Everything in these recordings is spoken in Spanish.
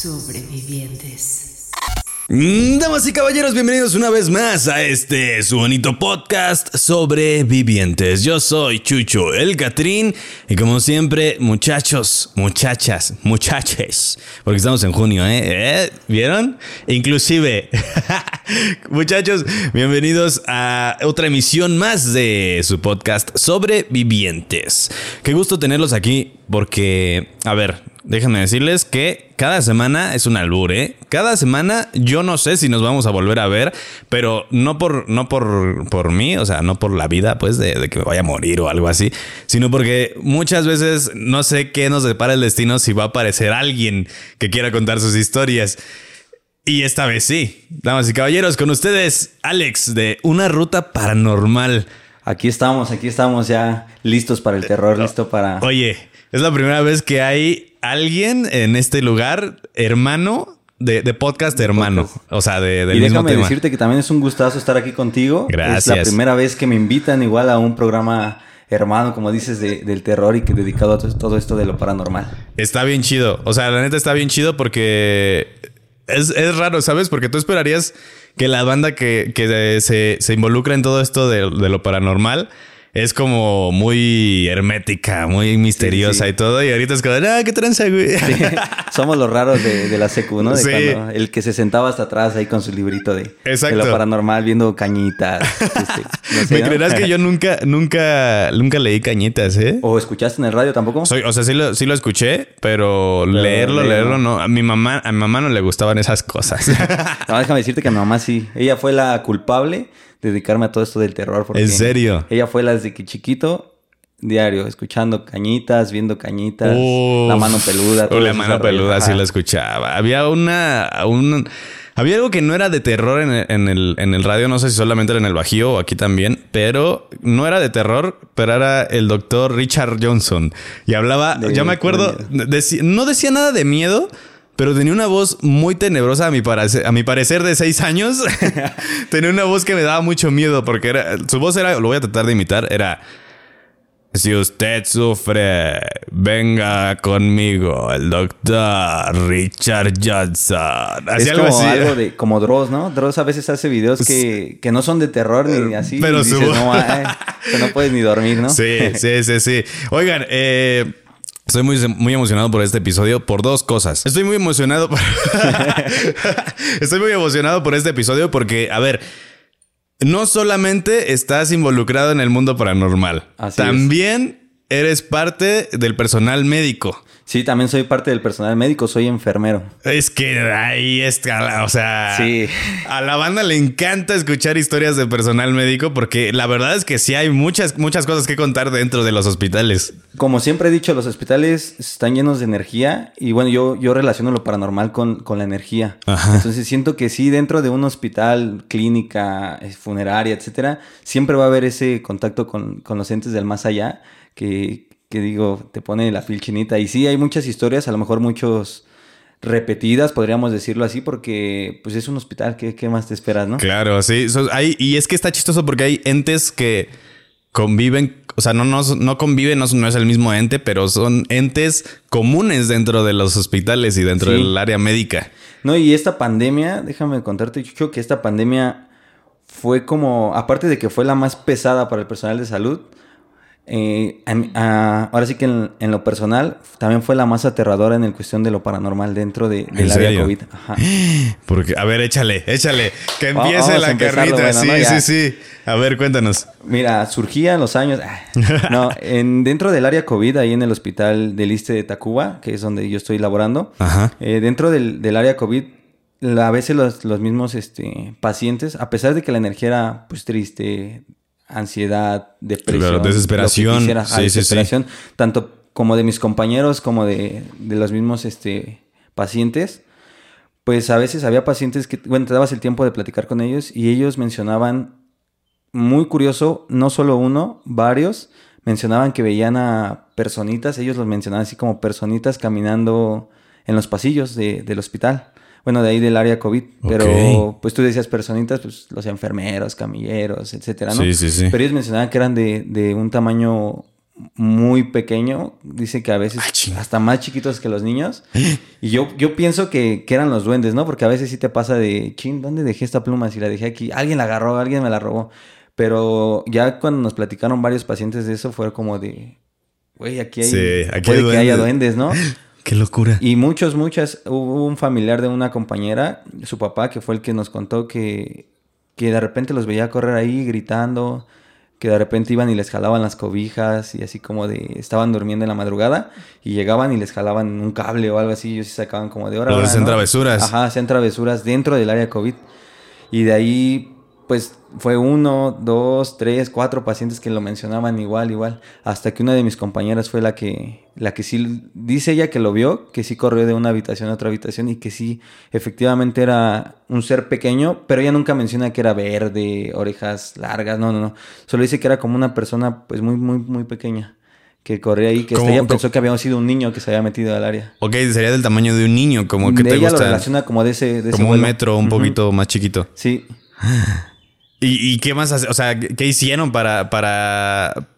Sobrevivientes. Damas y caballeros, bienvenidos una vez más a este su bonito podcast sobre vivientes. Yo soy Chucho el Catrín y como siempre, muchachos, muchachas, muchaches, porque estamos en junio, ¿eh? ¿Eh? ¿Vieron? Inclusive, muchachos, bienvenidos a otra emisión más de su podcast sobre vivientes. Qué gusto tenerlos aquí porque, a ver, déjenme decirles que cada semana es un albur, ¿eh? Cada semana yo no sé si nos vamos a volver a ver, pero no por, no por, por mí, o sea, no por la vida, pues, de, de que me vaya a morir o algo así, sino porque muchas veces no sé qué nos depara el destino si va a aparecer alguien que quiera contar sus historias. Y esta vez sí. Damas y caballeros, con ustedes, Alex, de Una Ruta Paranormal. Aquí estamos, aquí estamos ya listos para el terror, listo para... Oye, es la primera vez que hay alguien en este lugar, hermano, de, de podcast hermano. O sea, de, del y mismo déjame tema. decirte que también es un gustazo estar aquí contigo. Es Gracias. la primera vez que me invitan igual a un programa hermano, como dices, de- del terror y que dedicado a to- todo esto de lo paranormal. Está bien chido. O sea, la neta está bien chido porque es, es raro, ¿sabes? Porque tú esperarías que la banda que, que se, se involucra en todo esto de, de lo paranormal es como muy hermética, muy misteriosa sí. y todo. Y ahorita es como, ah, qué tranza, güey. Sí, Somos los raros de, de la secu, ¿no? De Sí. cuando el que se sentaba hasta atrás ahí con su librito de, de lo paranormal, viendo cañitas. este, no sé, ¿Me ¿no? creerás que yo nunca, nunca, nunca leí cañitas, eh? ¿O escuchaste en el radio tampoco? Soy, o sea, sí lo, sí lo escuché, pero, leerlo, leerlo. leerlo no. A mi mamá, a mi mamá no le gustaban esas cosas. No, déjame decirte que a mi mamá sí. Ella fue la culpable dedicarme a todo esto del terror. Porque ¿En serio? Ella fue la desde que chiquito, diario, escuchando cañitas, viendo cañitas, Uf. la mano peluda. Todo la mano peluda, sí la escuchaba. Había una. Un, había algo que no era de terror en el, en, el, en el radio, no sé si solamente era en el Bajío o aquí también, pero no era de terror, pero era el doctor Richard Johnson. Y hablaba, De- ya me acuerdo, de no decía nada de miedo, pero tenía una voz muy tenebrosa a mi, parecer, a mi parecer de seis años. tenía una voz que me daba mucho miedo porque era, su voz era, lo voy a tratar de imitar, era... Si usted sufre, venga conmigo, el doctor Richard Johnson. Así Es algo como así. algo de, como Dross, ¿no? Dross a veces hace videos que, que no son de terror ni así. pero y dices, su- no, ay, que no puedes ni dormir, ¿no? Sí, sí, sí, sí. Oigan, eh, estoy muy, muy emocionado por este episodio por dos cosas. Estoy muy emocionado por... estoy muy emocionado por este episodio porque, a ver, no solamente estás involucrado en el mundo paranormal, Así es. Eres parte del personal médico. Sí, también soy parte del personal médico, soy enfermero. Es que ahí está, o sea, Sí. a la banda le encanta escuchar historias de personal médico porque la verdad es que sí hay muchas, muchas cosas que contar dentro de los hospitales. Como siempre he dicho, los hospitales están llenos de energía y bueno, yo, yo relaciono lo paranormal con, con la energía. Ajá. Entonces siento que sí, dentro de un hospital, clínica, eh, funeraria, etcétera, siempre va a haber ese contacto con, con los entes del más allá que, que digo, te pone la piel chinita. Y sí, hay muchas historias, a lo mejor muchos repetidas, podríamos decirlo así, porque pues es un hospital, ¿qué, qué más te esperas, no? Claro, sí. So- hay- y es que está chistoso porque hay entes que conviven, o sea, no, no, no conviven, no, no es el mismo ente, pero son entes comunes dentro de los hospitales y dentro Sí. del área médica. No, y esta pandemia, déjame contarte, Chucho, que esta pandemia fue como, aparte de que fue la más pesada para el personal de salud, eh, a mí- a- ahora sí que en, en lo personal también fue la más aterradora en el cuestión de lo paranormal dentro de, del ¿En área? COVID. Ajá. Porque, a ver, échale, échale. Que empiece vamos la carrita. bueno, sí, ¿no? sí, sí. A ver, cuéntanos. Mira, surgía en los años. ah, No, en, dentro del área COVID, ahí en el hospital del Iste de Tacuba, que es donde yo estoy laborando, Ajá. eh, dentro del, del área COVID, a veces los, los mismos este, pacientes, a pesar de que la energía era pues triste, ansiedad, depresión, Claro, desesperación. Sí, sí, tanto como de mis compañeros como de, de los mismos este, pacientes, pues a veces había pacientes que, bueno, te dabas el tiempo de platicar con ellos y ellos mencionaban, muy curioso, no solo uno, varios, mencionaban que veían a personitas, ellos los mencionaban así como personitas caminando en los pasillos de- del hospital. Bueno, de ahí del área COVID. Pero pues tú decías personitas, pues los enfermeros, camilleros, etcétera, ¿no? Sí, sí, sí. Pero ellos mencionaban que eran de, de un tamaño muy pequeño. Dice que a veces hasta más chiquitos que los niños. Y yo, yo pienso que, que eran los duendes, ¿no? Porque a veces sí te pasa de, chin, ¿dónde dejé esta pluma? Si la dejé aquí, alguien la agarró, alguien me la robó. Pero ya cuando nos platicaron varios pacientes de eso, fue como de, güey, aquí hay, Sí, aquí puede hay que haya duendes". duendes, ¿no? Qué locura. Y muchos, muchas. Hubo un familiar de una compañera, su papá, que fue el que nos contó que, que de repente los veía correr ahí gritando, que de repente iban y les jalaban las cobijas y así como de estaban durmiendo en la madrugada y llegaban y les jalaban un cable o algo así y ellos sí sacaban como de hora. Los hacen ¿no? travesuras. Ajá, hacían travesuras dentro del área COVID. Y de ahí, pues fue uno, dos, tres, cuatro pacientes que lo mencionaban igual, igual. Hasta que una de mis compañeras fue la que, la que sí, dice ella que lo vio, que sí corrió de una habitación a otra habitación y que sí, efectivamente era un ser pequeño, pero ella nunca menciona que era verde, orejas largas, no, no, no. Solo dice que era como una persona, pues muy, muy, muy pequeña. Que corría ahí, que hasta ¿Cómo- ella pensó que había sido un niño que se había metido al área. Ok, sería del tamaño de un niño, como que de te ella lo gusta. relaciona como de ese, de ese Como un metro, un poquito más chiquito. Sí, ¿Y, y qué más? O sea, ¿qué hicieron para, para.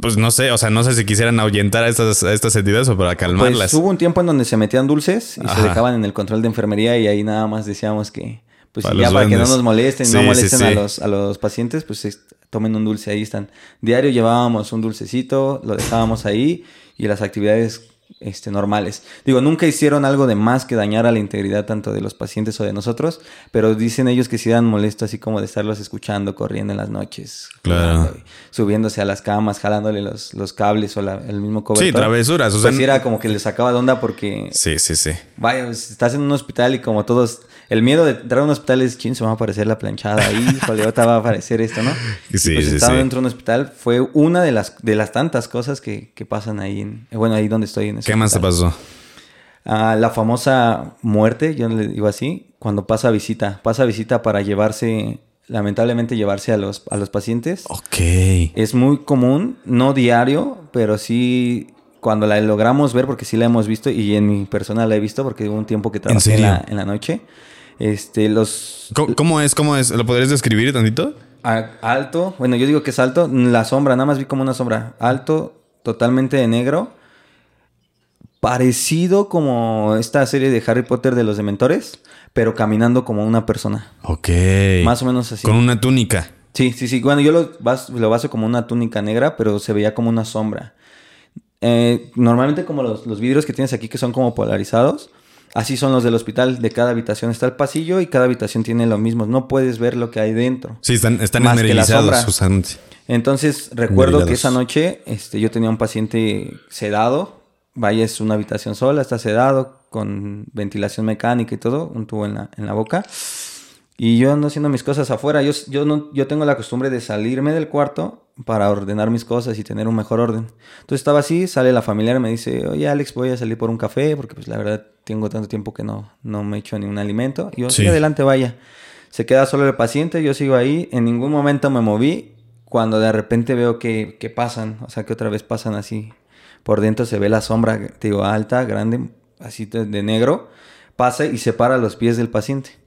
Pues no sé, o sea, no sé si quisieran ahuyentar a estas, a estas entidades o para calmarlas. Pues hubo un tiempo en donde se metían dulces y se Ajá. dejaban en el control de enfermería y ahí nada más decíamos que, pues Para ya para que no nos molesten, Sí, no sí, molesten sí. A, los, a los pacientes, pues es- tomen un dulce, ahí están. Diario llevábamos un dulcecito, lo dejábamos ahí y las actividades este, normales. Digo, nunca hicieron algo de más que dañar a la integridad tanto de los pacientes o de nosotros, pero dicen ellos que sí dan molesto así como de estarlos escuchando corriendo en las noches. Claro. Subiéndose a las camas, jalándole los, los cables o la- el mismo cobertor. Sí, travesuras. O sea, Pues era como que le sacaba de onda porque, sí, sí, sí. vaya, pues, estás en un hospital y como todos, el miedo de entrar a un hospital es, chin, se va a aparecer la planchada ahí, híjole, va a aparecer esto, ¿no? Y Sí, pues sí, estar sí. dentro de un hospital fue una de las, de las tantas cosas que, que pasan ahí, en, eh, bueno, ahí donde estoy en ese ¿Qué más te pasó? Ah, la famosa muerte, yo le digo así, cuando pasa visita, pasa visita para llevarse, lamentablemente llevarse a los, a los pacientes. Ok. Es muy común, no diario, pero sí cuando la logramos ver, porque sí la hemos visto y en mi persona la he visto porque hubo un tiempo que trabajé en, serio? la, en la noche. Este, los ¿Cómo, cómo es? ¿Cómo es? ¿Lo podrías describir tantito? a- alto, bueno, yo digo que es alto, la sombra, nada más vi como una sombra, alto, totalmente de negro, parecido como esta serie de Harry Potter de los Dementores, pero caminando como una persona, Ok. más o menos así. Con una túnica. Sí, sí, sí. Bueno, yo lo, bas- lo baso como una túnica negra, pero se veía como una sombra. Eh, normalmente como los, los vidrios que tienes aquí que son como polarizados, así son los del hospital. De cada habitación está el pasillo y cada habitación tiene lo mismo. No puedes ver lo que hay dentro. Sí, están, están Más que la esmerilizados, sombra. Susan. Entonces recuerdo que esa noche este, yo tenía un paciente sedado. Vaya, es una habitación sola, está sedado, con ventilación mecánica y todo, un tubo en la, en la boca. Y yo ando haciendo mis cosas afuera. Yo, yo, no, yo tengo la costumbre de salirme del cuarto para ordenar mis cosas y tener un mejor orden. Entonces estaba así, sale la familiar y me dice, oye Alex, voy a salir por un café porque pues la verdad tengo tanto tiempo que no, no me echo ningún alimento. Y yo, sí, adelante, vaya. Se queda solo el paciente, yo sigo ahí. En ningún momento me moví cuando de repente veo que, que pasan, o sea, que otra vez pasan así. Por dentro se ve la sombra, digo, alta, grande, así de negro. Pasa y separa los pies del paciente.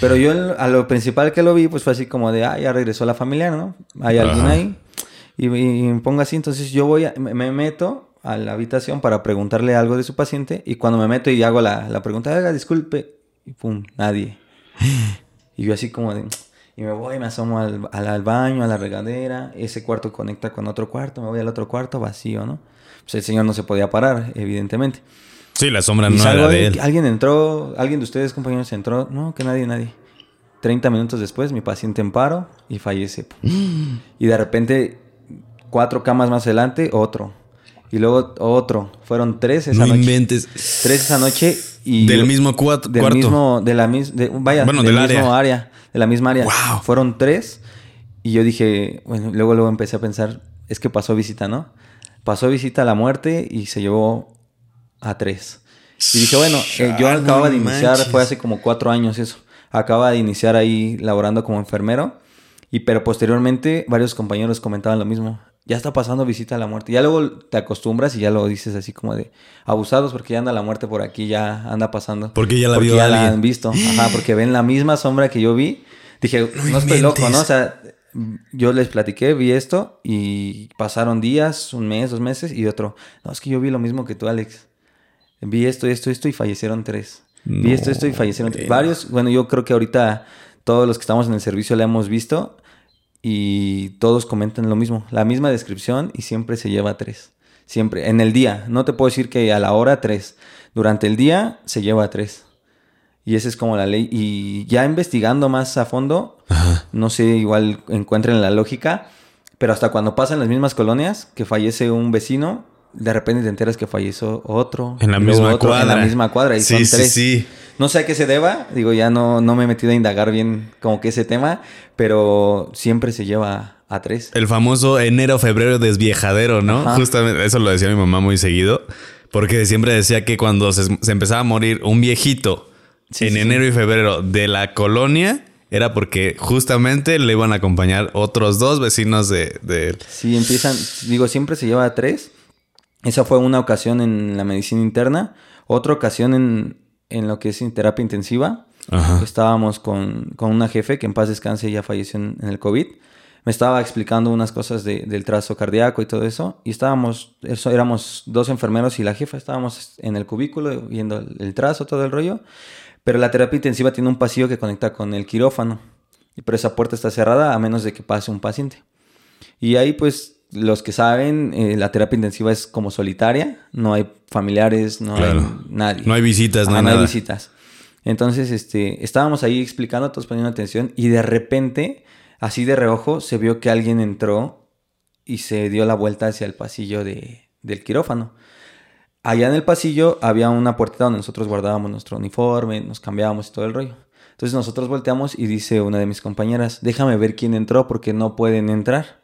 Pero yo a lo principal que lo vi, pues fue así como de, ah, ya regresó la familia, ¿no? Hay alguien Ajá. ahí. Y, y me pongo así, entonces yo voy, a- me, me meto a la habitación para preguntarle algo de su paciente. Y cuando me meto y hago la, la pregunta, haga, disculpe, y pum, nadie. Y yo así como de... Y me voy, me asomo al, al, al baño, a la regadera. Ese cuarto conecta con otro cuarto. Me voy al otro cuarto vacío, ¿no? Pues el señor no se podía parar, evidentemente. Sí, la sombra Y no salgo era de él. Alguien entró, alguien de ustedes, compañeros, entró. No, que nadie, nadie. 30 minutos después, mi paciente en paro y fallece. y de repente, cuatro camas más adelante, otro. Y luego otro. Fueron tres esa No noche. inventes. Tres esa noche y... Del yo- mismo cuat- del cuarto. mismo, de la misma, vaya, Bueno, del del mismo área. área. de la misma área. Wow. Fueron tres y yo dije, bueno, luego luego empecé a pensar, es que pasó visita, ¿no? Pasó visita a la muerte y se llevó a tres. Y dije, bueno, eh, yo Ah, acababa no de iniciar, manches. fue hace como cuatro años eso. Acababa de iniciar ahí laborando como enfermero. Y pero posteriormente varios compañeros comentaban lo mismo. Ya está pasando visita a la muerte. Ya luego te acostumbras y ya lo dices así como de abusados porque ya anda la muerte por aquí, ya anda pasando. Porque ya la Porque vio ya la han visto. Ajá, porque ven la misma sombra que yo vi. Dije, no, estoy loco, ¿no? O sea, yo les platiqué, vi esto y pasaron días, un mes, dos meses y otro. No, es que yo vi lo mismo que tú, Alex. Vi esto, esto, esto y fallecieron tres. Vi esto, esto y fallecieron tres. Varios, bueno, yo creo que ahorita todos los que estamos en el servicio la hemos visto y todos comentan lo mismo, la misma descripción y siempre se lleva tres. Siempre, en el día. No te puedo decir que a la hora tres. Durante el día se lleva tres. Y esa es como la ley. Y ya investigando más a fondo, Ajá. no sé, igual encuentren la lógica, pero hasta cuando pasan las mismas colonias, que fallece un vecino, de repente te enteras que falleció otro. En la misma otro, cuadra. En la misma cuadra, y Sí, son sí, tres. sí. No sé a qué se deba, digo, ya no, no me he metido a indagar bien como que ese tema, pero siempre se lleva a tres. El famoso enero, febrero desviejadero, ¿no? Ajá. Justamente eso lo decía mi mamá muy seguido. Porque siempre decía que cuando se, se empezaba a morir un viejito Sí, en sí, enero y febrero de la colonia, era porque justamente le iban a acompañar otros dos vecinos de, de él. Sí, empiezan, digo, siempre se lleva a tres. Esa fue una ocasión en la medicina interna, otra ocasión en, en lo que es en terapia intensiva. Ajá. Estábamos con, con una jefe que en paz descanse ya falleció en, en el COVID. Me estaba explicando unas cosas de- del trazo cardíaco y todo eso. Y estábamos, eso, éramos dos enfermeros y la jefa. Estábamos en el cubículo viendo el, el trazo, todo el rollo. Pero la terapia intensiva tiene un pasillo que conecta con el quirófano. Pero esa puerta está cerrada a menos de que pase un paciente. Y ahí, pues, los que saben, eh, la terapia intensiva es como solitaria. No hay familiares, no Claro. hay nadie. No hay visitas, no hay no hay nada. visitas. Entonces, este, estábamos ahí explicando, todos poniendo atención, y de repente, así de reojo, se vio que alguien entró y se dio la vuelta hacia el pasillo de- del quirófano. Allá en el pasillo había una puerta donde nosotros guardábamos nuestro uniforme, nos cambiábamos y todo el rollo. Entonces nosotros volteamos y dice una de mis compañeras, déjame ver quién entró porque no pueden entrar.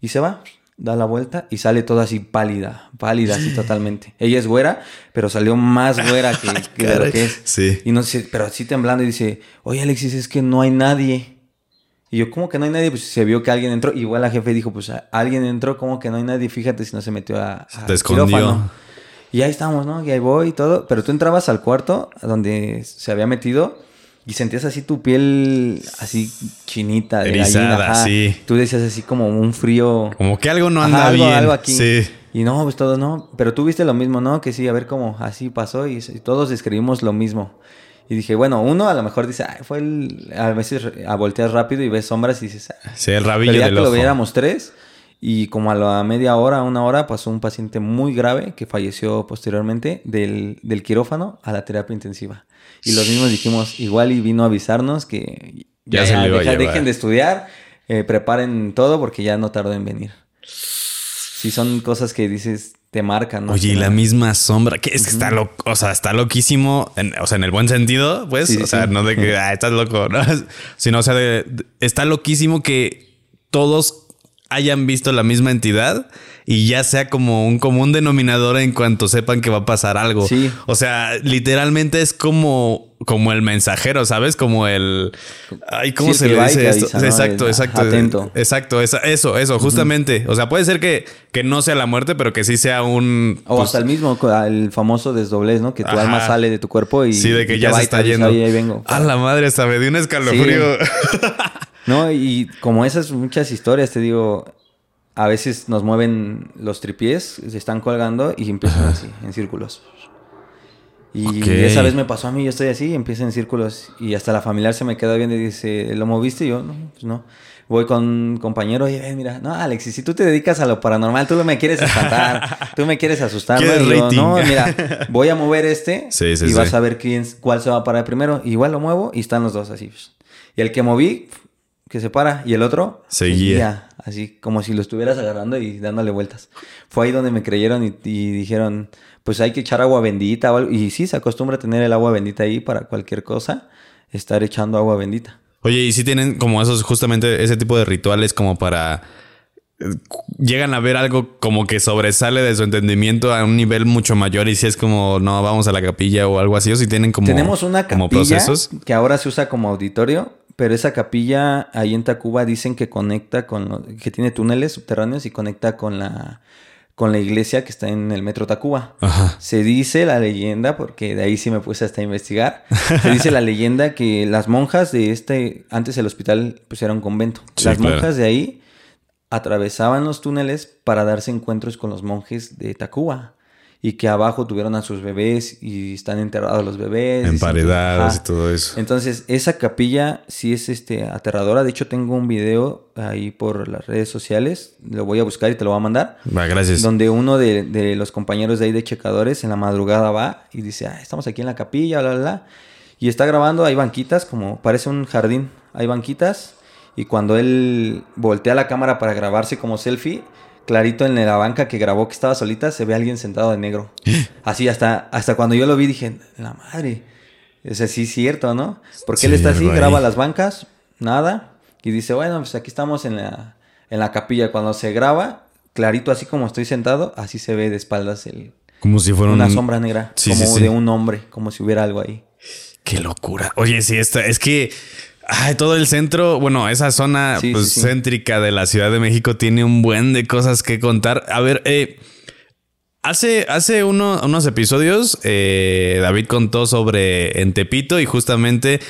Y se va, da la vuelta y sale toda así pálida, pálida así totalmente. Ella es güera, pero salió más güera que, que de lo que es. Sí. Y no sé, pero así temblando y dice, oye Alexis, es que no hay nadie. Y yo, ¿cómo que no hay nadie? Pues se vio que alguien entró. Igual la jefe dijo, pues alguien entró, ¿cómo que no hay nadie? Fíjate si no se metió a, a te escondió. quirófano". Y ahí estamos, ¿no? Y ahí voy y todo. Pero tú entrabas al cuarto donde se había metido y sentías así tu piel así chinita, de Erizada, gallina. ajá. sí. Tú decías así como un frío. Como que algo no Ajá, anda algo, bien. algo aquí. Sí. Y no, pues todos no. Pero tú viste lo mismo, ¿no? Que sí, a ver cómo así pasó y, y todos describimos lo mismo. Y dije, bueno, uno a lo mejor dice, "Ay, fue el. A veces a volteas rápido y ves sombras y dices, "Ah". Sí, el rabillo pero ya del que lo viéramos tres. Y como a la media hora, una hora, pasó un paciente muy grave que falleció posteriormente del, del quirófano a la terapia intensiva. Y los mismos dijimos, igual y vino a avisarnos que Ya se lo iba a deja- dejen de estudiar, eh, preparen todo porque ya no tardó en venir. Sí, son cosas que dices, te marcan, ¿no? Oye, y la misma sombra, que es que está loco, o sea, está loquísimo, en- o sea, en el buen sentido, pues, Sí, sí, o sea, no de que, ah, estás loco, ¿no? Sino, o sea, de- de- está loquísimo que todos hayan visto la misma entidad y ya sea como un común denominador en cuanto sepan que va a pasar algo. Sí. O sea, literalmente es como, como el mensajero, ¿sabes? Como el... Ay, ¿cómo Sí, se le dice esto? Exacto, exacto. atento. Exacto, esa- eso, eso, justamente. O sea, puede ser que, que no sea la muerte, pero que sí sea un... O pues, hasta el mismo, el famoso desdoblez, ¿no? Que tu Ajá. alma sale de tu cuerpo y... Sí, de que ya se está yendo. "Oye, ahí vengo. A la madre, hasta me dio un escalofrío. No, y como esas muchas historias, te digo, a veces nos mueven los tripiés, se están colgando y empiezan así, en círculos. Y esa vez me pasó a mí, yo estoy así, empieza en círculos y hasta la familiar se me queda viendo y dice, ¿lo moviste? Y yo, no, pues no. Voy con un compañero y ven, mira, no, Alexis, si tú te dedicas a lo paranormal, tú me quieres espantar, tú me quieres asustar, ¿no? ¿Quieres Y yo, no, mira, voy a mover este Sí, sí, y sí. vas a ver quién, cuál se va a parar primero. Igual lo muevo y están los dos así. Y el que moví, que se para, y el otro Seguía. así como si lo estuvieras agarrando y dándole vueltas. Fue ahí donde me creyeron y, y dijeron, pues hay que echar agua bendita o algo. Y sí, se acostumbra a tener el agua bendita ahí para cualquier cosa, estar echando agua bendita. Oye, y si tienen como esos, justamente ese tipo de rituales como para llegan a ver algo como que sobresale de su entendimiento a un nivel mucho mayor y si es como, no, vamos a la capilla o algo así, o si tienen como... Tenemos una como capilla procesos. que ahora se usa como auditorio, pero esa capilla ahí en Tacuba dicen que conecta con... lo- que tiene túneles subterráneos y conecta con la, con la iglesia que está en el metro Tacuba. Ajá. Se dice la leyenda, porque de ahí sí me puse hasta a investigar. Se dice la leyenda que las monjas de este, antes el hospital pues era un convento. Sí, las claro. monjas de ahí atravesaban los túneles para darse encuentros con los monjes de Tacuba. Y que abajo tuvieron a sus bebés y están enterrados los bebés. Emparedados y ajá. todo eso. Entonces, esa capilla sí es este, aterradora. De hecho, tengo un video ahí por las redes sociales. Lo voy a buscar y te lo voy a mandar. Va, gracias. Donde uno de, de los compañeros de ahí de checadores en la madrugada va y dice, ah, estamos aquí en la capilla, bla, bla, bla. Y está grabando, hay banquitas, como parece un jardín, hay banquitas. Y cuando él voltea la cámara para grabarse como selfie, clarito en la banca que grabó que estaba solita, se ve a alguien sentado de negro. Así hasta, hasta cuando yo lo vi dije, la madre. O sea, sí es cierto, ¿no? Porque él está así, graba las bancas, nada. Y dice, bueno, pues aquí estamos en la, en la capilla. Cuando se graba, clarito así como estoy sentado, así se ve de espaldas el, Como si fuera una un- sombra negra. Sí, como sí. de un hombre, como si hubiera algo ahí. Qué locura. Oye, sí, esta, es que ay, todo el centro, bueno, esa zona Sí, pues, sí, sí. céntrica de la Ciudad de México tiene un buen de cosas que contar. A ver, eh, hace, hace uno- unos episodios eh, David contó sobre en Tepito y justamente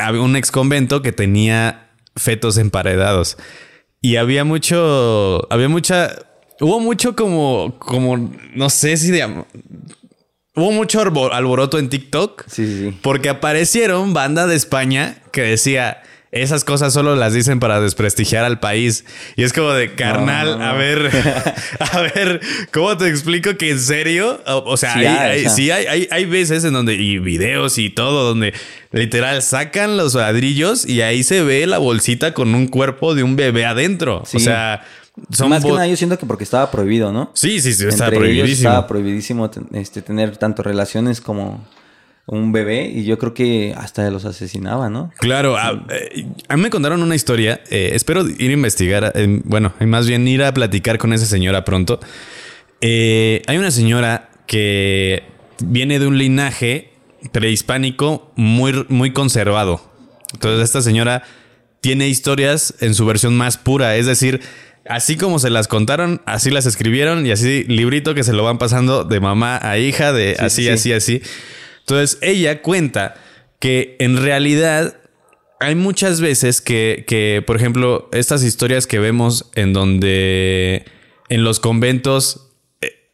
había un ex convento que tenía fetos emparedados. Y había mucho, había mucha, hubo mucho como, como, no sé si de, hubo mucho alboroto en TikTok. Sí, sí. Porque aparecieron banda de España que decía, esas cosas solo las dicen para desprestigiar al país. Y es como de carnal, No, no, no. a ver, a ver, ¿cómo te explico que en serio? O, o sea, Sí hay, sí hay, hay, hay veces en donde, y videos y todo, donde literal sacan los ladrillos y ahí se ve la bolsita con un cuerpo de un bebé adentro. Sí. O sea, son Más que nada yo siento que porque estaba prohibido, ¿no? Sí, sí, sí, está Entre ellos prohibidísimo. estaba prohibidísimo este, tener tanto relaciones como un bebé y yo creo que hasta los asesinaba, ¿no? Claro, a, eh, a mí me contaron una historia. eh, espero ir a investigar, eh, bueno, y más bien ir a platicar con esa señora pronto. Eh, hay una señora que viene de un linaje prehispánico muy, muy conservado. Entonces, esta señora tiene historias en su versión más pura, es decir, así como se las contaron, así las escribieron y así librito que se lo van pasando de mamá a hija, de Sí, así, sí, así, así. Entonces, ella cuenta que en realidad hay muchas veces que, que, por ejemplo, estas historias que vemos en donde en los conventos eh,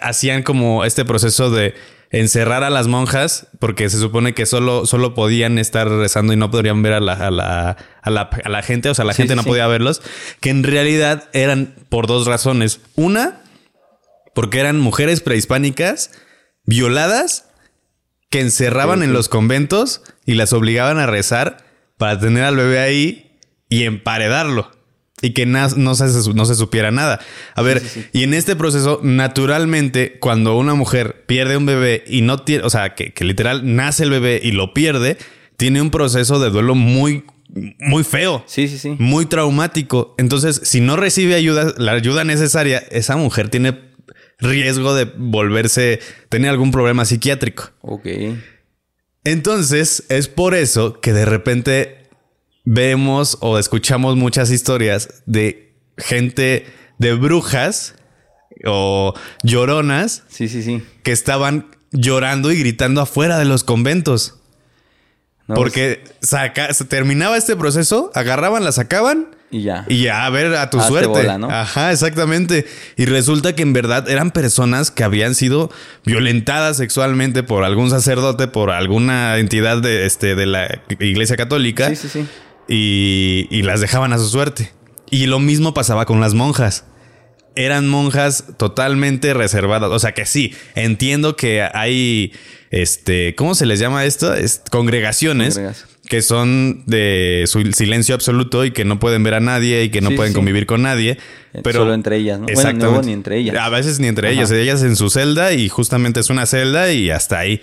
hacían como este proceso de encerrar a las monjas porque se supone que solo, solo podían estar rezando y no podrían ver a la, a la, a la, a la gente, o sea, la Sí, gente no sí. podía verlos, que en realidad eran por dos razones. Una, porque eran mujeres prehispánicas violadas que encerraban en los conventos y las obligaban a rezar para tener al bebé ahí y emparedarlo. Y que na- no, se, no se supiera nada. A ver, sí, sí. y en este proceso, naturalmente, cuando una mujer pierde un bebé y no tiene, o sea, que, que literal nace el bebé y lo pierde, tiene un proceso de duelo muy, muy feo Sí, sí, sí. muy traumático. Entonces, si no recibe ayuda, la ayuda necesaria, esa mujer tiene riesgo de volverse, tener algún problema psiquiátrico. Ok. Entonces, es por eso que de repente vemos o escuchamos muchas historias de gente de brujas o lloronas Sí, sí, sí. que estaban llorando y gritando afuera de los conventos. No, porque saca- se terminaba este proceso, agarraban, la sacaban pues, Y ya. y ya, a ver, a tu Hazte suerte. bola, ¿no? Ajá, exactamente. Y resulta que en verdad eran personas que habían sido violentadas sexualmente por algún sacerdote, por alguna entidad de, este, de la iglesia católica. Sí, sí, sí. Y, y las dejaban a su suerte. Y lo mismo pasaba con las monjas. Eran monjas totalmente reservadas. O sea que sí, entiendo que hay, este, ¿cómo se les llama esto? Es- congregaciones que son de silencio absoluto y que no pueden ver a nadie y que no Sí, pueden sí. convivir con nadie. Eh, Pero solo entre ellas, ¿no? Bueno, luego ni entre ellas. A veces ni entre Ajá. ellas. Ellas en su celda y justamente es una celda y hasta ahí.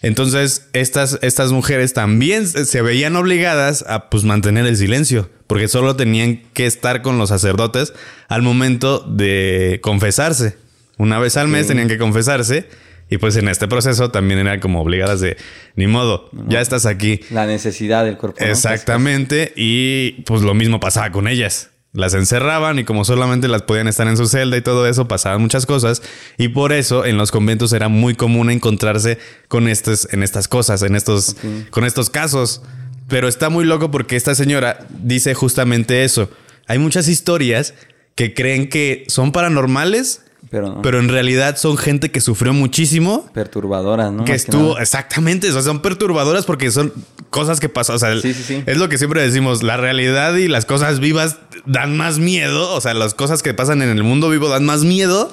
Entonces, estas, estas mujeres también se veían obligadas a pues mantener el silencio, porque solo tenían que estar con los sacerdotes al momento de confesarse. Una vez al mes tenían que confesarse y pues en este proceso también eran como obligadas de, ni modo, ya estás aquí. La necesidad del cuerpo. ¿no? Exactamente, y pues lo mismo pasaba con ellas. Las encerraban y como solamente las podían estar en su celda y todo eso, pasaban muchas cosas. Y por eso en los conventos era muy común encontrarse con estos, en estas cosas, en estos, con estos casos. Pero está muy loco porque esta señora dice justamente eso. Hay muchas historias que creen que son paranormales, Pero no. pero en realidad son gente que sufrió muchísimo Perturbadoras, ¿no? que Más estuvo, exactamente, o sea, son perturbadoras porque son cosas que pasan, o sea, Sí, sí, sí. es lo que siempre decimos, la realidad y las cosas vivas dan más miedo, o sea, las cosas que pasan en el mundo vivo dan más miedo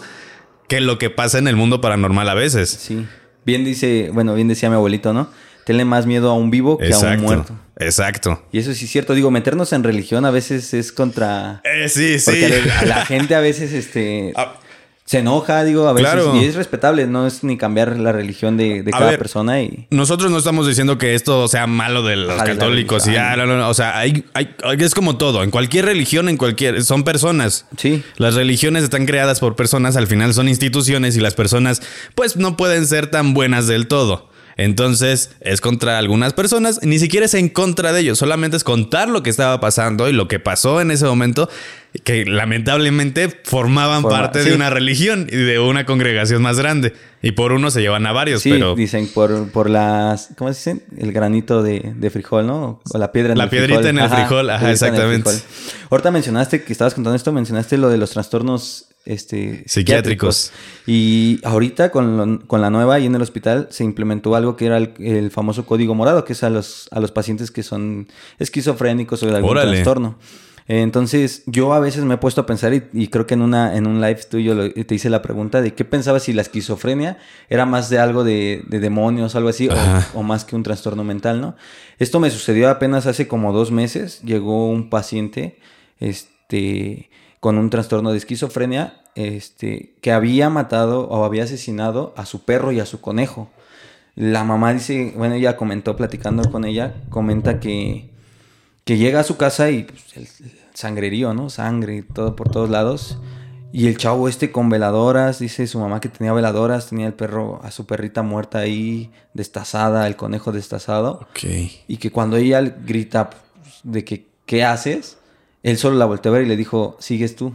que lo que pasa en el mundo paranormal a veces. Sí. Bien dice, bueno, bien decía mi abuelito, ¿no? Tenle más miedo a un vivo que a un muerto. exacto. Y eso sí es cierto. Digo, meternos en religión a veces es contra... Eh, sí, sí. Porque a la- a la gente a veces este, Ah. Se enoja, digo, a veces. Claro. Y es respetable, no es ni cambiar la religión de, cada ver, persona. y Nosotros no estamos diciendo que esto sea malo de los Ajá, de católicos y ah, no, no, no, o sea, hay, hay- es como todo, en cualquier religión, en cualquier, son personas. Sí. Las religiones están creadas por personas, al final son instituciones y las personas pues no pueden ser tan buenas del todo. Entonces es contra algunas personas, ni siquiera es en contra de ellos, solamente es contar lo que estaba pasando y lo que pasó en ese momento, que lamentablemente formaban Forma- parte sí. de una religión y de una congregación más grande. Y por uno se llevan a varios, Sí, pero dicen por, por las, ¿cómo se dicen? El granito de, de frijol, ¿no? O la piedra en La el piedrita frijol. en el frijol, ajá, piedrita exactamente. frijol. Ahorita mencionaste que estabas contando esto, mencionaste lo de los trastornos este, Psiquiátricos. Y ahorita con, lo- con la nueva y en el hospital se implementó algo que era el, el famoso código morado, que es a los, a los pacientes que son esquizofrénicos o de algún Órale. trastorno. Entonces, yo a veces me he puesto a pensar y, y creo que en una en un live tuyo lo- te hice la pregunta de qué pensabas si la esquizofrenia era más de algo de, de demonios algo así, o, o más que un trastorno mental, ¿no? Esto me sucedió apenas hace como dos meses. Llegó un paciente, este, con un trastorno de esquizofrenia, este, que había matado o había asesinado a su perro y a su conejo. La mamá dice, bueno, ella comentó platicando con ella, comenta que que llega a su casa y pues, el sangrerío, ¿no? Sangre, todo por todos lados. Y el chavo este con veladoras, dice su mamá que tenía veladoras, tenía el perro, a su perrita muerta ahí, destazada, el conejo destazado. Ok. Y que cuando ella grita pues, de que, ¿qué haces? Él solo la volteó a ver y le dijo, sigues tú.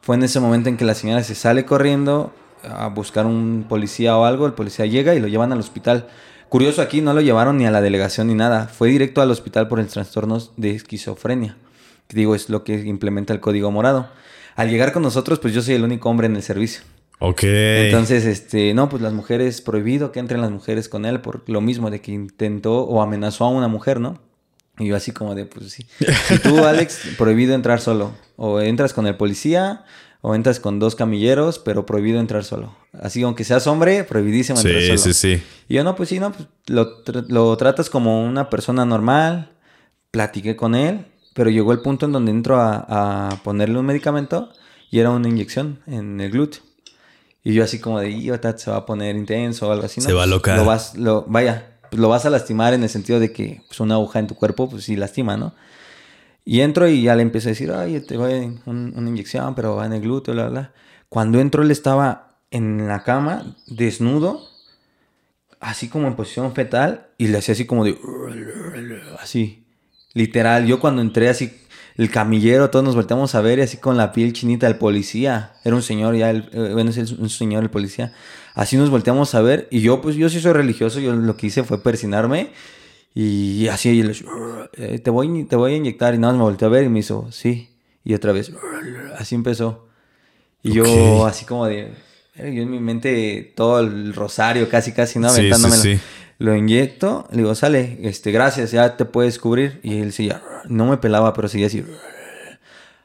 Fue en ese momento en que la señora se sale corriendo a buscar un policía o algo, el policía llega y lo llevan al hospital. Curioso aquí, no lo llevaron ni a la delegación ni nada, fue directo al hospital por el trastorno de esquizofrenia, que digo es lo que implementa el código morado. Al llegar con nosotros, pues yo soy el único hombre en el servicio. Ok. Entonces, este, no, pues las mujeres, prohibido que entren las mujeres con él por lo mismo de que intentó o amenazó a una mujer, ¿no? Y yo así como de, pues sí. Y tú, Alex, prohibido entrar solo. O entras con el policía, o entras con dos camilleros, pero prohibido entrar solo. Así, aunque seas hombre, prohibidísimo entrar sí, solo. sí, sí. Y yo, no, pues sí, no, pues lo, tr- lo tratas como una persona normal. Platiqué con él, pero llegó el punto en donde entro a, a ponerle un medicamento y era una inyección en el glúteo. Y yo así como de, "Y, ahorita se va a poner intenso o algo así, ¿no? Se va a Pues, locar. Lo vas, lo, vaya, pues lo vas a lastimar en el sentido de que pues, una aguja en tu cuerpo, pues sí lastima, ¿no? Y entro y ya le empiezo a decir, ay, te voy a un- una inyección, pero va en el glúteo, bla, bla. Cuando entro, él estaba en la cama, desnudo, así como en posición fetal, y le hacía así como de, así, literal. Yo cuando entré así, el camillero, todos nos volteamos a ver y así con la piel chinita, el policía, era un señor ya, el, eh, bueno, es un señor el policía. Así nos volteamos a ver y yo, pues yo sí soy religioso, yo lo que hice fue persinarme y así y le- eh, te, voy, te voy a inyectar y nada más me volteó a ver y me hizo, sí, y otra vez, así empezó. Y yo así como de, yo en mi mente todo el rosario casi, casi, ¿no? Sí, sí, Aventándomelo. sí. Lo inyecto, le digo, sale, este, gracias, ya te puedes cubrir. Y él seguía, no me pelaba, pero seguía así,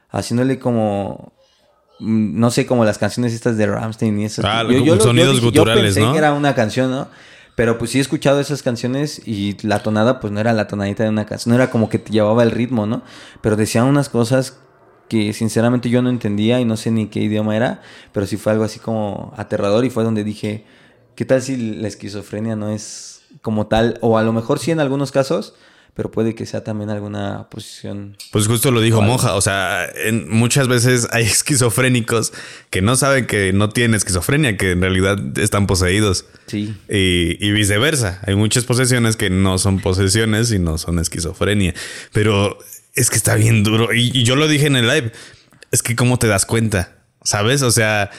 haciéndole como, mm, no sé, como las canciones estas de Ramstein y esas. Ah, Yo- yo yo sonidos guturales, yo pensé ¿no? que era una canción, ¿no? Pero pues sí he escuchado esas canciones y la tonada pues no era la tonadita de una canción, no era como que te llevaba el ritmo, ¿no? Pero decían unas cosas que sinceramente yo no entendía y no sé ni qué idioma era, pero sí fue algo así como aterrador y fue donde dije, ¿Qué tal si la esquizofrenia no es como tal? O a lo mejor sí en algunos casos, pero puede que sea también alguna posición. Pues justo lo dijo Monja, o sea, en, muchas veces hay esquizofrénicos que no saben que no tienen esquizofrenia, que en realidad están poseídos. Sí. Y, y viceversa, hay muchas posesiones que no son posesiones y no son esquizofrenia, pero es que está bien duro. Y, y yo lo dije en el live, es que cómo te das cuenta, ¿sabes? O sea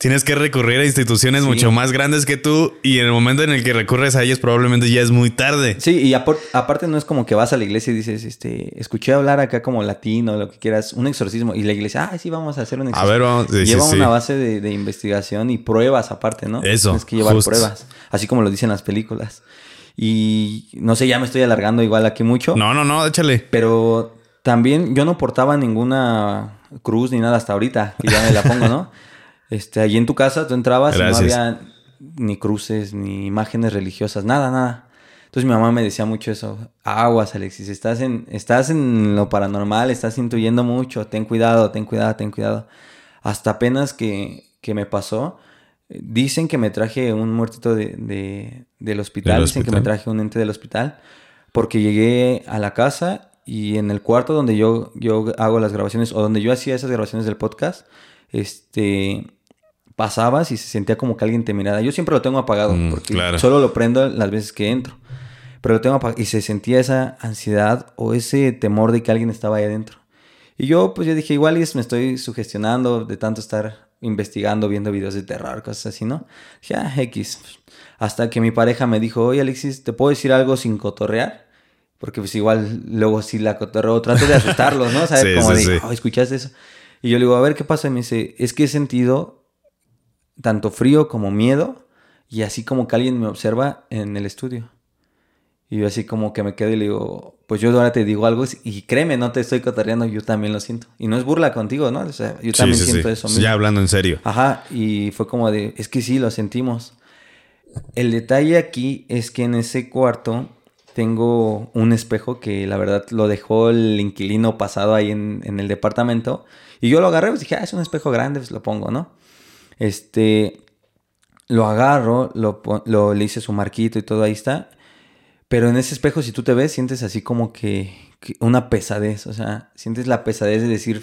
tienes que recurrir a instituciones mucho más grandes que tú y en el momento en el que recurres a ellas probablemente ya es muy tarde. Sí, y aparte no es como que vas a la iglesia y dices, este, escuché hablar acá como latino, lo que quieras, un exorcismo y la iglesia, ah, sí, vamos a hacer un exorcismo. A ver, vamos. Lleva una base de, investigación y pruebas aparte, ¿no? Eso. Tienes que llevar pruebas, así como lo dicen las películas. Y no sé, ya me estoy alargando igual aquí mucho. No, no, no, échale. Pero también yo no portaba ninguna cruz ni nada hasta ahorita, que ya me la pongo, ¿no? Este, allí en tu casa tú entrabas y no había ni cruces, ni imágenes religiosas, nada, nada. Entonces mi mamá me decía mucho eso. Aguas, Alexis, estás en, estás en lo paranormal, estás intuyendo mucho, ten cuidado, ten cuidado, ten cuidado. Hasta apenas que, que me pasó, dicen que me traje un muertito de, del hospital, dicen que me traje un ente del hospital, porque llegué a la casa y en el cuarto donde yo, yo hago las grabaciones, o donde yo hacía esas grabaciones del podcast, este pasabas y se sentía como que alguien te miraba. Yo siempre lo tengo apagado mm, porque solo lo prendo las veces que entro. Pero lo tengo apagado y se sentía esa ansiedad o ese temor de que alguien estaba ahí adentro. Y yo pues yo dije, igual me estoy sugestionando de tanto estar investigando, viendo videos de terror, cosas así, ¿no? Ya, ah, X. Hasta que mi pareja me dijo, oye Alexis, ¿te puedo decir algo sin cotorrear? Porque pues igual luego si la cotorreo trato de asustarlos, ¿no? ¿Sabes? como de, oh, ¿escuchaste eso? Y yo le digo, a ver, ¿qué pasa? Y me dice, es que he sentido tanto frío como miedo y así como que alguien me observa en el estudio. Y yo así como que me quedo y le digo, pues yo ahora te digo algo y créeme, no te estoy cotarreando, yo también lo siento. Y no es burla contigo, ¿no? O sea, yo también siento eso mismo. Ya hablando en serio. Ajá, y fue como de, es que sí, lo sentimos. El detalle aquí es que en ese cuarto tengo un espejo que la verdad lo dejó el inquilino pasado ahí en, en el departamento. Y yo lo agarré, pues dije, ah, es un espejo grande, pues lo pongo, ¿no? Este, lo agarro, lo, lo, le hice su marquito y todo ahí está. Pero en ese espejo, si tú te ves, sientes así como que, una pesadez. O sea, sientes la pesadez de decir.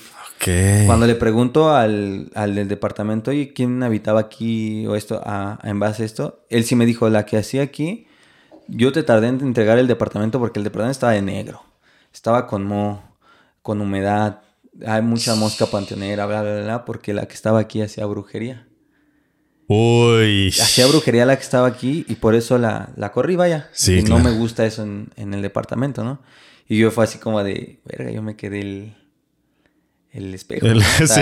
Cuando le pregunto al, al, del departamento, oye, ¿quién habitaba aquí o esto, a, en base a esto? Él sí me dijo, la que hacía aquí, yo te tardé en entregar el departamento porque el departamento estaba de negro. Estaba con mo, con humedad, hay mucha mosca panteonera, bla, bla, bla, porque la que estaba aquí hacía brujería. Uy. Hacía brujería la que estaba aquí y por eso la, la corrí, vaya. Sí, y no me gusta eso en, el departamento, ¿no? Y yo fue así como de, verga, yo me quedé el, el espejo. sí.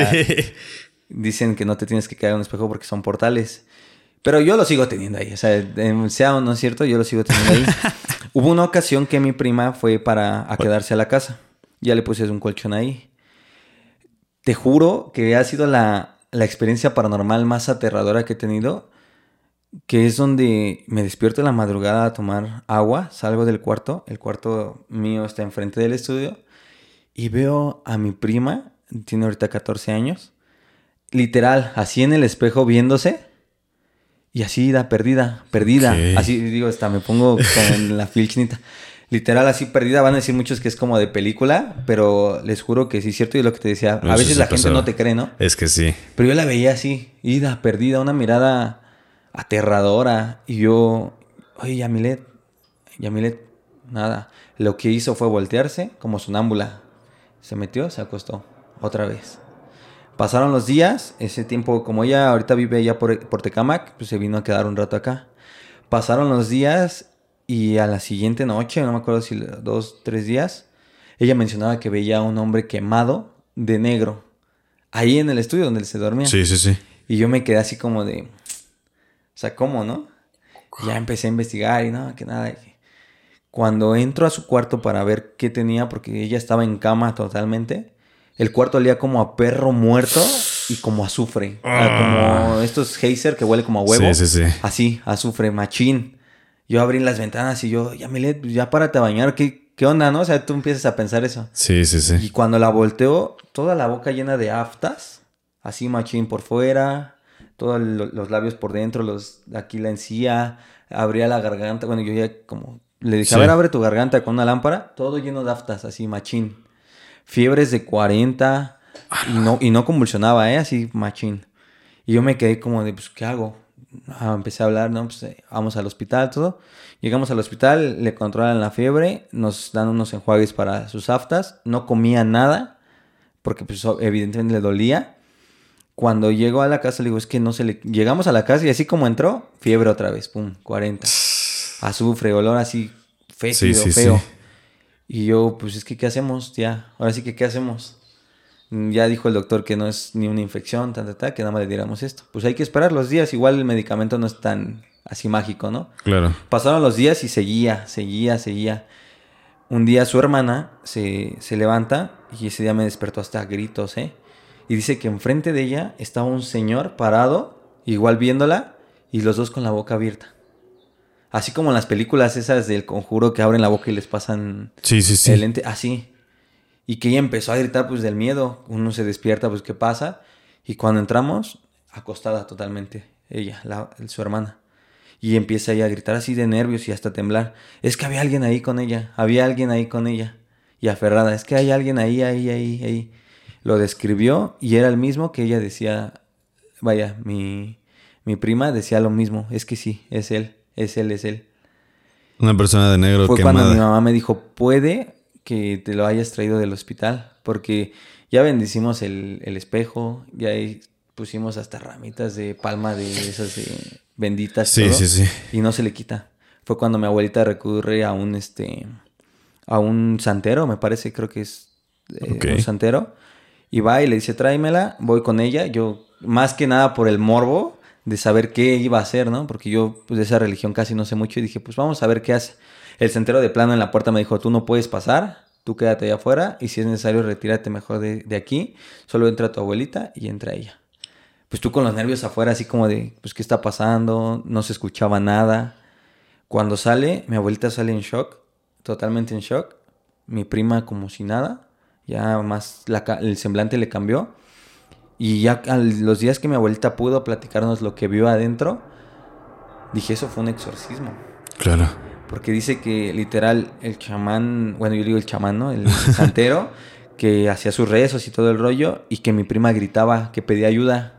Dicen que no te tienes que quedar en un espejo porque son portales. Pero yo lo sigo teniendo ahí. O sea, sea o no es cierto, yo lo sigo teniendo ahí. Hubo una ocasión que mi prima fue para a quedarse a la casa. Ya le puse un colchón ahí te juro que ha sido la, experiencia paranormal más aterradora que he tenido, que es donde me despierto en la madrugada a tomar agua, salgo del cuarto, el cuarto mío está enfrente del estudio, y veo a mi prima, tiene ahorita 14 años, literal, así en el espejo viéndose, y así da perdida, perdida, así digo, hasta me pongo con la piel chinita literal así perdida. Van a decir muchos que es como de película, pero les juro que sí es cierto. Y lo que te decía, a veces la gente no te cree, ¿no? Es que sí. Pero yo la veía así, ida, perdida, una mirada aterradora. Y yo, oye, Yamilet, Yamilet, nada. Lo que hizo fue voltearse como sonámbula. Se metió, se acostó, otra vez. Pasaron los días, ese tiempo, como ella ahorita vive allá por, por Tecamac, pues se vino a quedar un rato acá. Pasaron los días y a la siguiente noche, no me acuerdo si dos, tres días, ella mencionaba que veía a un hombre quemado de negro. Ahí en el estudio donde se dormía. Sí, sí, sí. Y yo me quedé así como de... O sea, ¿cómo, no? ya empecé a investigar y nada, que nada. Cuando entro a su cuarto para ver qué tenía, porque ella estaba en cama totalmente, el cuarto olía como a perro muerto y como azufre. Ah. Como estos geyser que huele como a huevo. Sí, sí, sí. Así, azufre, machín yo abrí las ventanas y yo, ya Milet, ya párate a bañar, ¿qué, ¿qué onda, no? O sea, tú empiezas a pensar eso. Sí, sí, sí. Y cuando la volteo, toda la boca llena de aftas, así machín por fuera, todos lo- los labios por dentro, los aquí la encía, abría la garganta. Bueno, yo ya como le dije, Sí. a ver, abre tu garganta con una lámpara, todo lleno de aftas, así machín. Fiebres de 40 y no, y no convulsionaba, ¿eh? Así machín. Y yo me quedé como de, pues, ¿qué hago? Ah, empecé a hablar, ¿no? Pues eh, vamos al hospital, todo. Llegamos al hospital, le controlan la fiebre, nos dan unos enjuagues para sus aftas. No comía nada, porque pues evidentemente le dolía. Cuando llegó a la casa, le digo, es que no se le... Llegamos a la casa y así como entró, fiebre otra vez, pum, 40. Azufre, olor así fétido, Sí, sí, feo. sí. Y yo, pues es que, ¿qué hacemos? Ya, ahora sí que, ¿qué hacemos? Mm, Ya dijo el doctor que no es ni una infección, ta, ta, ta, que nada más le diéramos esto. Pues hay que esperar los días, igual el medicamento no es tan así mágico, ¿no? Claro. Pasaron los días y seguía, seguía, seguía. Un día su hermana se, se levanta y ese día me despertó hasta gritos, ¿eh? Y dice que enfrente de ella estaba un señor parado, igual viéndola, y los dos con la boca abierta. Así como en las películas esas del conjuro que abren la boca y les pasan Sí, sí, sí. el ente, así. Y que ella empezó a gritar pues del miedo. Uno se despierta, pues ¿qué pasa? Y cuando entramos, acostada totalmente, ella, la, su hermana. Y empieza ella a gritar así de nervios y hasta temblar. Es que había alguien ahí con ella, había alguien ahí con ella. Y aferrada, es que hay alguien ahí, ahí, ahí, ahí. Lo describió y era el mismo que ella decía, vaya, mi, mi prima decía lo mismo, es que sí, es él, es él, es él. Una persona de negro Fue cuando mi mamá me dijo, puede que te lo hayas traído del hospital, porque ya bendecimos el, el espejo, ya pusimos hasta ramitas de palma de esas de benditas. y Sí, todo, sí, sí. Y no se le quita. Fue cuando mi abuelita recurre a un, este, a un santero, me parece, creo que es eh, un santero, y va y le dice, tráemela, voy con ella, yo, más que nada por el morbo de saber qué iba a hacer, ¿no? Porque yo pues, de esa religión casi no sé mucho y dije, pues vamos a ver qué hace. El santero de plano en la puerta me dijo, tú no puedes pasar, tú quédate allá afuera y si es necesario retírate mejor de, aquí, solo entra tu abuelita y entra ella. Pues tú con los nervios afuera, así como de, pues, ¿qué está pasando? No se escuchaba nada. Cuando sale, mi abuelita sale en shock, totalmente en shock. Mi prima como si nada, ya más la el semblante le cambió. Y ya los días que mi abuelita pudo platicarnos lo que vio adentro, dije, eso fue un exorcismo. Claro. Porque dice que literal el chamán, bueno, yo digo el chamán, ¿no? El santero, que hacía sus rezos y todo el rollo, y que mi prima gritaba, que pedía ayuda.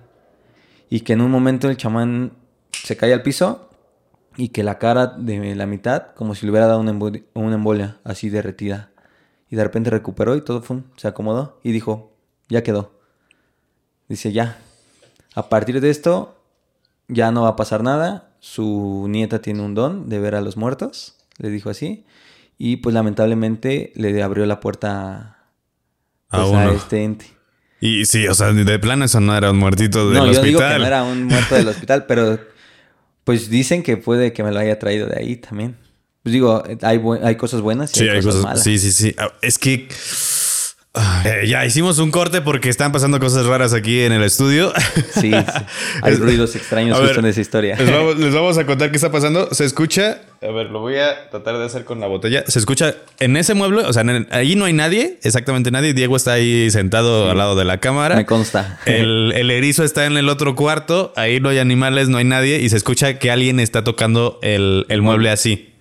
Y que en un momento el chamán se cae al piso y que la cara de la mitad, como si le hubiera dado una, embo- una embolia, así derretida. Y de repente recuperó y todo se acomodó y dijo, ya quedó. Dice, ya. A partir de esto, ya no va a pasar nada. Su nieta tiene un don de ver a los muertos, le dijo así. Y pues lamentablemente le abrió la puerta A pues, a, uno. este ente. Y sí, o sea, de plano eso no era un muertito del no, yo hospital. digo que no era un muerto del hospital, pero pues dicen que puede que me lo haya traído de ahí también. Pues digo, hay, hay cosas buenas y Sí, hay, hay cosas, cosas. malas. Sí, sí, sí. Ah, Es que. Eh, ya hicimos un corte porque están pasando cosas raras aquí en el estudio. Sí, sí. Hay ruidos extraños A justo ver, en esa historia. Les vamos, les vamos a contar qué está pasando. Se escucha. A ver, lo voy a tratar de hacer con la botella. Se escucha en ese mueble, o sea, en el- ahí no hay nadie, exactamente nadie. Diego está ahí sentado al lado de la cámara. Me consta. El, el erizo está en el otro cuarto, ahí no hay animales, no hay nadie y se escucha que alguien está tocando el, el mueble así.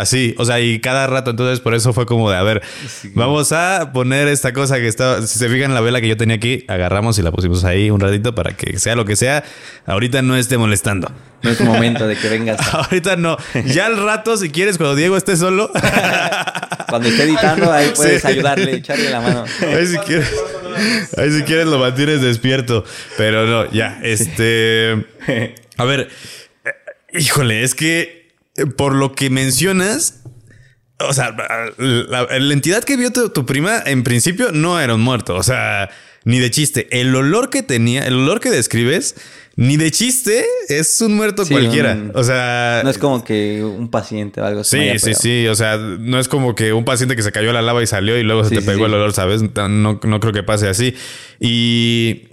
Así, o sea, y cada rato, entonces por eso fue como de, a ver, Sí. vamos a poner esta cosa que está, si se fijan la vela que yo tenía aquí, agarramos y la pusimos ahí un ratito para que sea lo que sea, ahorita no esté molestando. No es momento de que vengas. Ahorita no, ya al rato si quieres cuando Diego esté solo, Cuando esté editando, ahí puedes Sí. ayudarle, echarle la mano. Ahí si quieres. Ahí si quieres lo mantienes despierto. Pero no, ya. Este. A ver. eh, Híjole, es que por lo que mencionas. O sea, la, la entidad que vio tu, tu prima en principio no era un muerto. O sea, ni de chiste. El olor que tenía, el olor que describes, ni de chiste es un muerto Sí, cualquiera. un- o sea. No es como que un paciente o algo así. Sí, sí, sí. O sea, no es como que un paciente que se cayó a la lava y salió y luego se te sí, pegó el olor, ¿sabes? No, no creo que pase así. Y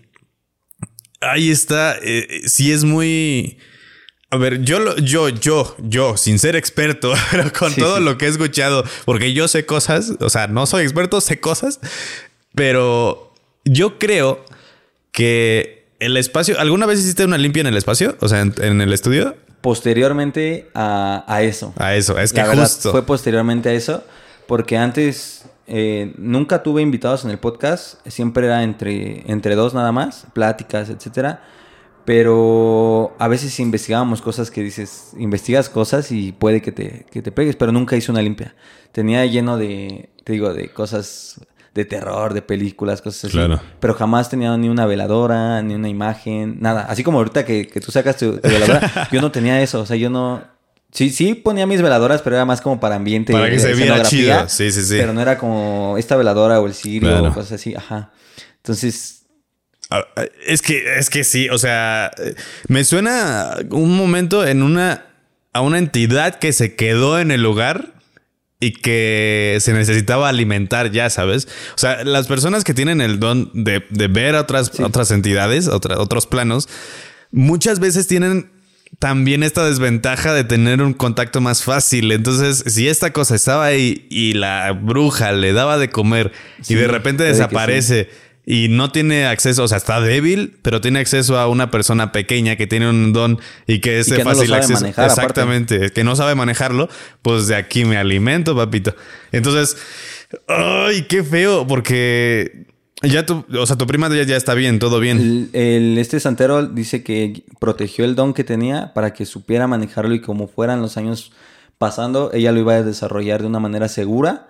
ahí está. eh, sí es muy. A ver, yo, yo, yo, yo, sin ser experto, pero con Sí, todo sí. lo que he escuchado, porque yo sé cosas, o sea, no soy experto, sé cosas, pero yo creo que el espacio. ¿Alguna vez hiciste una limpia en el espacio? O sea, en, en el estudio. Posteriormente a, a eso. A eso, es que La verdad, justo. fue posteriormente a eso, porque antes eh, nunca tuve invitados en el podcast, siempre era entre, entre dos nada más, pláticas, etcétera. Pero a veces investigábamos cosas que dices, investigas cosas y puede que te, que te pegues, pero nunca hice una limpia. Tenía lleno de, te digo, de cosas de terror, de películas, cosas así. Claro. Pero jamás tenía ni una veladora, ni una imagen, nada. Así como ahorita que, que tú sacas tu, tu veladora, yo no tenía eso. O sea, yo no. Sí, sí ponía mis veladoras, pero era más como para ambiente. Para que se viera chido. Sí, sí, sí. Pero no era como esta veladora o el cirio Claro. o cosas así. Ajá. Entonces, Es que, es que sí, o sea, me suena un momento en una, a una entidad que se quedó en el lugar y que se necesitaba alimentar ya, ¿sabes? O sea, las personas que tienen el don de, de ver a otras, otras entidades, otra- otros planos, muchas veces tienen también esta desventaja de tener un contacto más fácil. Entonces, si esta cosa estaba ahí y la bruja le daba de comer Sí, y de repente desaparece y no tiene acceso, o sea, está débil, pero tiene acceso a una persona pequeña que tiene un don y que es Y de que no fácil sabe acceso. manejar, aparte. Exactamente, que no sabe manejarlo, pues de aquí me alimento, papito. Entonces, ay, qué feo, porque ya tu, o sea, tu prima ya, ya está bien, todo bien. el, el- este santero dice que protegió el don que tenía para que supiera manejarlo y como fueran los años pasando, ella lo iba a desarrollar de una manera segura.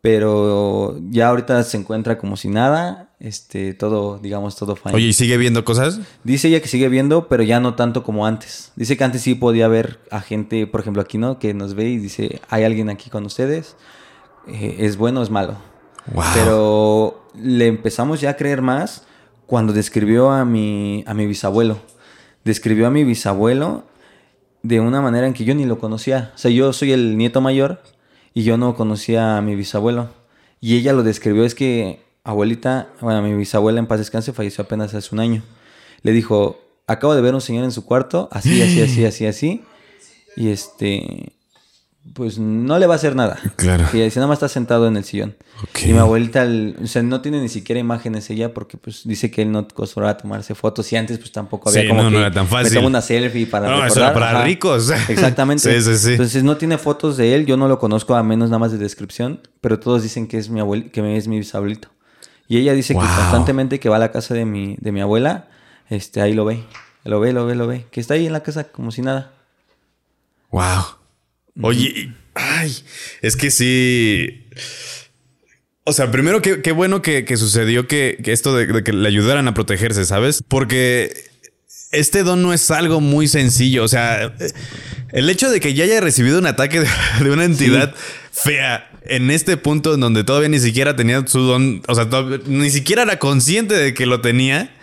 Pero ya ahorita se encuentra como si nada, este, todo, digamos, todo fine. Oye, ¿y sigue viendo cosas? Dice ella que sigue viendo, pero ya no tanto como antes. Dice que antes sí podía ver a gente, por ejemplo, aquí, ¿no? Que nos ve y dice, hay alguien aquí con ustedes. Eh, ¿Es bueno o es malo? Wow. Pero le empezamos ya a creer más cuando describió a mi, a mi bisabuelo. Describió a mi bisabuelo de una manera en que yo ni lo conocía. O sea, yo soy el nieto mayor y yo no conocía a mi bisabuelo. Y ella lo describió, es que abuelita, bueno, mi bisabuela en paz descanse falleció apenas hace un año. Le dijo, acabo de ver un señor en su cuarto, así, así, así, así, así. Y este, pues no le va a hacer nada. Claro. Y dice, nada más está sentado en el sillón. Y mi abuelita, el- o sea, no tiene ni siquiera imágenes ella porque pues dice que él no acostumbraba a tomarse fotos y antes pues tampoco había Sí, como no, que no era tan fácil. me tomo una selfie para No, eso recordar. era para Ajá. ricos. Exactamente. Sí, sí, sí. Entonces no tiene fotos de él, yo no lo conozco a menos nada más de descripción, pero todos dicen que es mi abuel que es mi bisabuelito. Y ella dice Wow. que constantemente que va a la casa de mi, de mi abuela, este, ahí lo ve. Lo ve, lo ve, lo ve. Que está ahí en la casa como si nada. Wow. Oye, ay, es que sí. O sea, primero, qué, qué bueno que, que sucedió que, que esto de, de que le ayudaran a protegerse, ¿sabes? Porque este don no es algo muy sencillo. O sea, el hecho de que ya haya recibido un ataque de, de una entidad fea en este punto en donde todavía ni siquiera tenía su don, o sea, todavía- ni siquiera era consciente de que lo tenía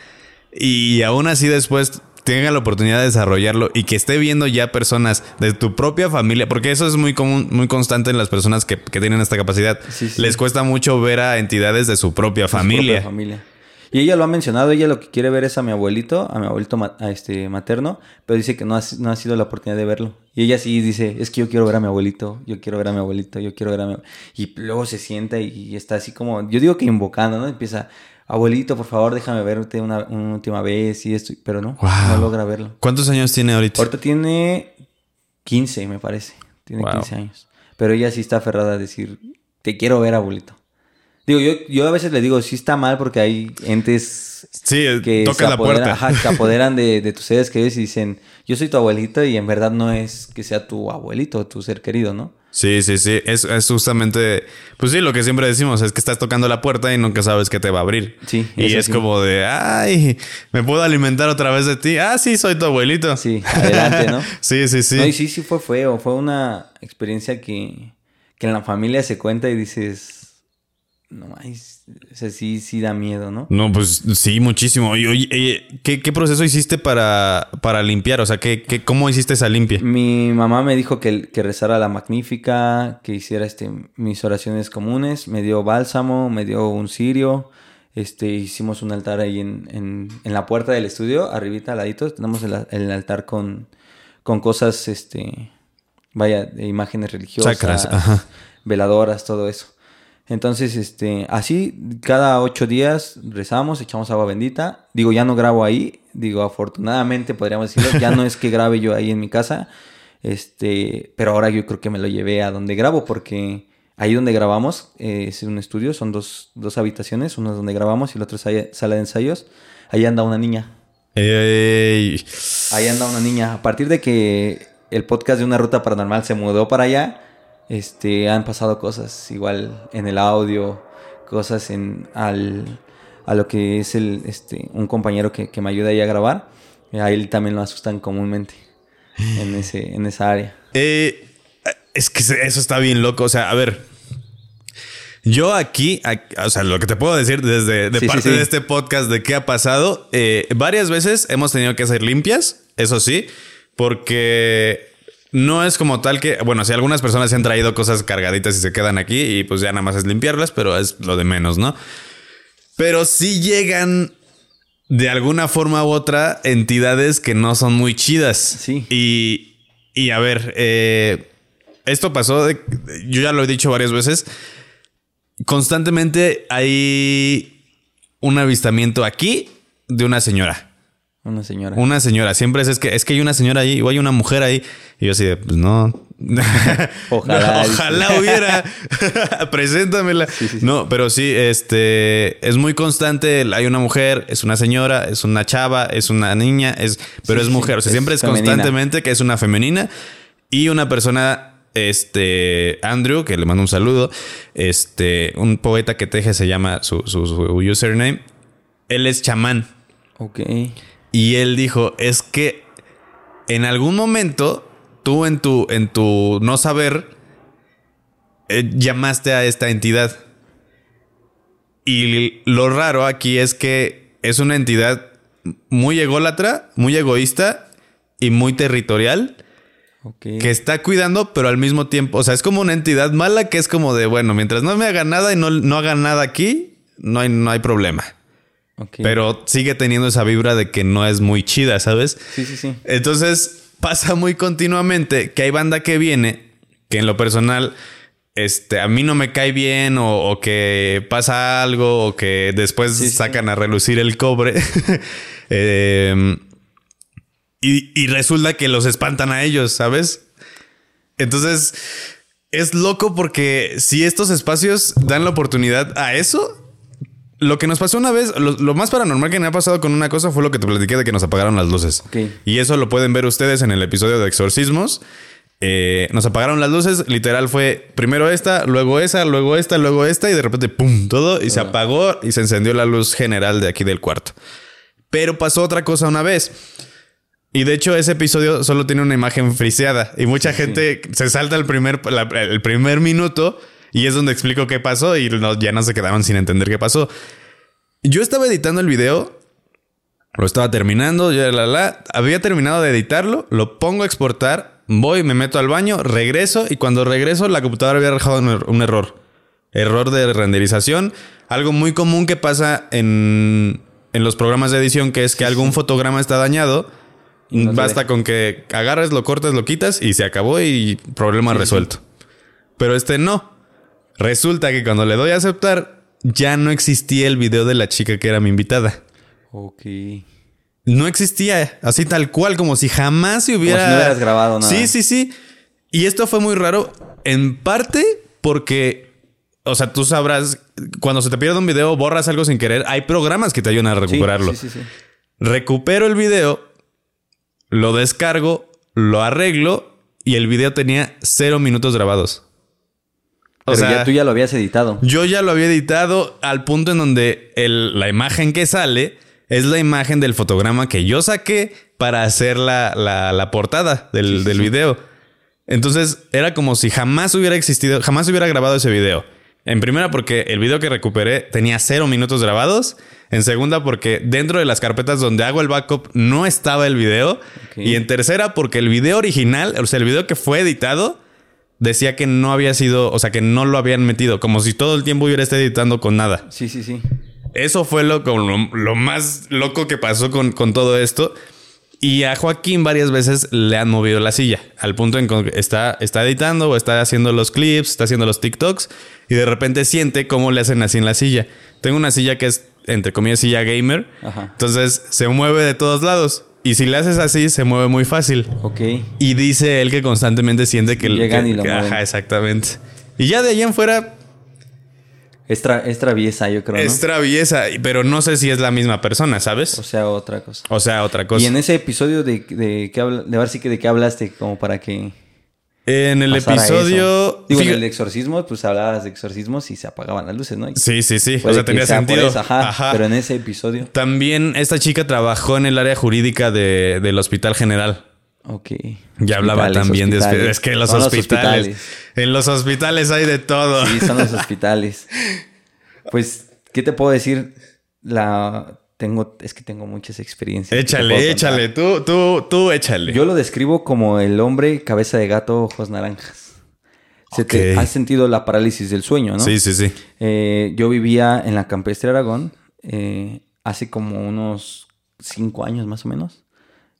y aún así después tenga la oportunidad de desarrollarlo y que esté viendo ya personas de tu propia familia, porque eso es muy común, muy constante en las personas que, que tienen esta capacidad. Sí, sí. Les cuesta mucho ver a entidades de su propia de su familia. propia familia. Y ella lo ha mencionado, ella lo que quiere ver es a mi abuelito, a mi abuelito ma- a este, materno, pero dice que no ha, no ha sido la oportunidad de verlo. Y ella sí dice, es que yo quiero ver a mi abuelito, yo quiero ver a mi abuelito, yo quiero ver a mi... Y luego se sienta y está así como, yo digo que invocando, ¿no? Empieza, abuelito, por favor, déjame verte una, una última vez y esto, pero no, Wow. no logra verlo. ¿Cuántos años tiene ahorita? Ahorita tiene 15, me parece. Tiene Wow. 15 años. Pero ella sí está aferrada a decir, te quiero ver, abuelito. Digo, yo, yo a veces le digo, sí está mal porque hay entes Sí, que toca se la apoderan, puerta. ajá, que se apoderan de, de tus seres queridos y dicen, yo soy tu abuelito y en verdad no es que sea tu abuelito, tu ser querido, ¿no? Sí, sí, sí. Es, es justamente, pues sí, lo que siempre decimos es que estás tocando la puerta y nunca sabes qué te va a abrir. Sí, Y es como de, ay, ¿me puedo alimentar otra vez de ti? Ah, sí, soy tu abuelito. Sí, adelante, ¿no? sí, sí, sí. No, y sí, sí fue feo, fue una experiencia que, que en la familia se cuenta y dices, no o sea, sí, sí da miedo, ¿no? No, pues sí, muchísimo. Y oye, eh, ¿qué, qué proceso hiciste para, para limpiar? O sea, ¿qué, qué, ¿cómo hiciste esa limpia? Mi mamá me dijo que, que rezara la magnífica, que hiciera este, mis oraciones comunes, me dio bálsamo, me dio un cirio, este, hicimos un altar ahí en, en, en la puerta del estudio, arribita, al ladito, tenemos el, el altar con, con cosas, este, vaya, de imágenes religiosas, ajá. veladoras, todo eso. Entonces, este, así, cada ocho días rezamos, echamos agua bendita. Digo, ya no grabo ahí. Digo, afortunadamente, podríamos decirlo, ya no es que grabe yo ahí en mi casa. Este, pero ahora yo creo que me lo llevé a donde grabo, porque ahí donde grabamos eh, es un estudio, son dos, dos habitaciones, una es donde grabamos y la otra es sala de ensayos. Ahí anda una niña. Ey. Ahí anda una niña. A partir de que el podcast de Una Ruta Paranormal se mudó para allá, este, han pasado cosas igual en el audio, cosas en al, a lo que es el, este, un compañero que, que me ayuda ahí a grabar. A él también lo asustan comúnmente en, ese, en esa área. Eh, es que eso está bien loco. O sea, a ver. Yo aquí, o sea, lo que te puedo decir desde de Sí, sí, parte sí. de este podcast de qué ha pasado, eh, varias veces hemos tenido que hacer limpias, eso sí, porque no es como tal que, bueno, si algunas personas se han traído cosas cargaditas y se quedan aquí y pues ya nada más es limpiarlas, pero es lo de menos, ¿no? Pero sí llegan de alguna forma u otra entidades que no son muy chidas. Sí. Y, y a ver, eh, esto pasó, de- yo ya lo he dicho varias veces, constantemente hay un avistamiento aquí de una señora. Una señora. Una señora, siempre es, es que es que hay una señora ahí o hay una mujer ahí. Y yo así de, pues no. Ojalá, No, ojalá hubiera. Preséntamela. Sí, sí, sí. No, pero sí, este es muy constante. Hay una mujer, es una señora, es una chava, es una niña, es, pero es mujer. O sea, es siempre es femenina. constantemente que es una femenina y una persona. Este Andrew, que le mando un saludo. Este, un poeta que teje se llama su, su- su username. Él es chamán. Ok. Y él dijo, es que en algún momento tú en tu, en tu no saber eh, llamaste a esta entidad. Y lo raro aquí es que es una entidad muy ególatra, muy egoísta y muy territorial que está cuidando, pero al mismo tiempo, o sea, es como una entidad mala que es como de, bueno, mientras no me haga nada y no, no haga nada aquí, no hay, no hay problema. Pero sigue teniendo esa vibra de que no es muy chida, ¿sabes? Sí, sí, sí. Entonces pasa muy continuamente que hay banda que viene, que en lo personal, este, a mí no me cae bien o, o que pasa algo o que después Sí, sí. sacan a relucir el cobre. Em, y, y resulta que los espantan a ellos, ¿sabes? Entonces es loco porque si estos espacios dan la oportunidad a eso, lo que nos pasó una vez, lo, lo más paranormal que me ha pasado con una cosa fue lo que te platiqué de que nos apagaron las luces. Y eso lo pueden ver ustedes en el episodio de exorcismos. Eh, nos apagaron las luces, literal fue primero esta, luego esa, luego esta, luego esta y de repente ¡pum! todo y se apagó y se encendió la luz general de aquí del cuarto. Pero pasó otra cosa una vez. Y de hecho ese episodio solo tiene una imagen friseada y mucha gente se salta el primer, la- el primer minuto y es donde explico qué pasó y no- ya no se quedaban sin entender qué pasó. Yo estaba editando el video, lo estaba terminando, ya la la, había terminado de editarlo, lo pongo a exportar, voy, me meto al baño, regreso y cuando regreso la computadora había dejado un, er- error. Error de renderización, algo muy común que pasa en, en los programas de edición que es que algún fotograma está dañado. No Basta ve. con que agarres, lo cortas, lo quitas y se acabó y problema resuelto. Pero este no. Resulta que cuando le doy a aceptar, ya no existía el video de la chica que era mi invitada. Ok. No existía así tal cual, como si jamás se hubiera. si no hubieras grabado nada. Sí, sí, sí. Y esto fue muy raro, en parte porque, o sea, tú sabrás, cuando se te pierde un video, borras algo sin querer, hay programas que te ayudan a recuperarlo. Sí, sí, sí. Recupero el video, lo descargo, lo arreglo y el video tenía cero minutos grabados. O sea, ya tú ya lo habías editado. yo ya lo había editado al punto en donde el- la imagen que sale es la imagen del fotograma que yo saqué para hacer la, la- la portada del, del video. Entonces era como si jamás hubiera existido, jamás hubiera grabado ese video. En primera porque el video que recuperé tenía cero minutos grabados. En segunda porque dentro de las carpetas donde hago el backup no estaba el video. Y en tercera porque el video original, o sea, el video que fue editado, decía que no había sido, o sea, que no lo habían metido. Como si todo el tiempo hubiera estado editando con nada. Sí, sí, sí. Eso fue lo, lo, lo más loco que pasó con, con todo esto. Y a Joaquín varias veces le han movido la silla, al punto en que está, está editando o está haciendo los clips, está haciendo los TikToks y de repente siente cómo le hacen así en la silla. Tengo una silla que es, entre comillas, silla gamer. Ajá. Entonces se mueve de todos lados. Y si le haces así, se mueve muy fácil. Ok. Y dice él que constantemente siente que... Llegan que- y lo que- mueven. Ajá, exactamente. Y ya de ahí en fuera Es, tra- es traviesa, yo creo, ¿no? es traviesa, pero no sé si es la misma persona, O ¿sabes? sea, otra cosa. O sea, otra cosa. Y en ese episodio de, de habla, de ver si que de qué hablaste, como para que En el episodio... Digo, en el de exorcismos, pues hablabas de exorcismos y se apagaban las luces, ¿no? Y Sí, sí, sí. O sea, tenía sea sentido. eso, ajá, Ajá. Pero en ese episodio, También esta chica trabajó en el área jurídica de- del Hospital General. ok. Ya hablaba también de. Es que los Son hospitales, En los hospitales hay de todo. Sí, son los hospitales. Pues, ¿qué te puedo decir? La tengo, es que tengo muchas experiencias. te échale, échale. Tú, tú, tú, échale. Yo lo describo como el hombre cabeza de gato, ojos naranjas. Se te, Ok. has sentido la parálisis del sueño, ¿no? Sí, sí, sí. Eh, yo vivía en la Campestre Aragón eh, hace como unos cinco años más o menos.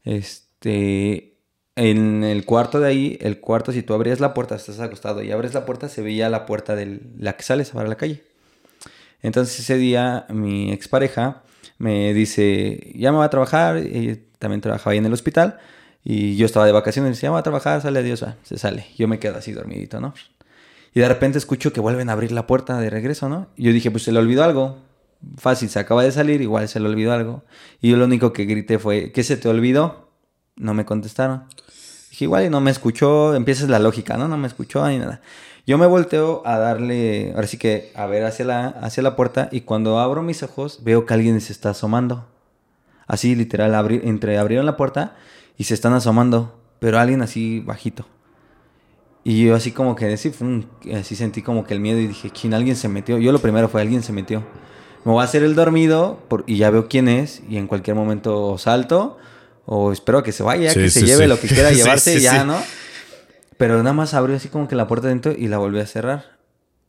Este, en el cuarto de ahí, el cuarto, si tú abrías la puerta, estás acostado y abres la puerta, se veía la puerta de la que sales para la calle. Entonces ese día mi expareja me dice, ya me va a trabajar, y también trabajaba ahí en el hospital, y yo estaba de vacaciones, dice, ya me va a trabajar, sale adiós, se sale. Yo me quedo así dormidito, ¿no? Y de repente escucho que vuelven a abrir la puerta de regreso, ¿no? Y yo dije, pues se le olvidó algo. Fácil, se acaba de salir, igual se le olvidó algo. Y yo lo único que grité fue, ¿qué se te olvidó? No me contestaron. Dije, igual y no me escuchó, empieza la lógica, ¿no? No me escuchó ni nada. Yo me volteo a darle, ahora sí que a ver hacia la, hacia la puerta y cuando abro mis ojos veo que alguien se está asomando. Así literal, abri- entre abrieron la puerta y se están asomando, pero alguien así bajito. Y yo así como que así, fum, así sentí como que el miedo y dije, ¿quién? Alguien se metió. Yo lo primero fue, alguien se metió. Me voy a hacer el dormido por- y ya veo quién es y en cualquier momento salto o espero a que se vaya, Sí, que se lleve sí. lo que quiera llevarse ya, sí. ¿no? Pero nada más abrió así como que la puerta dentro y la volví a cerrar.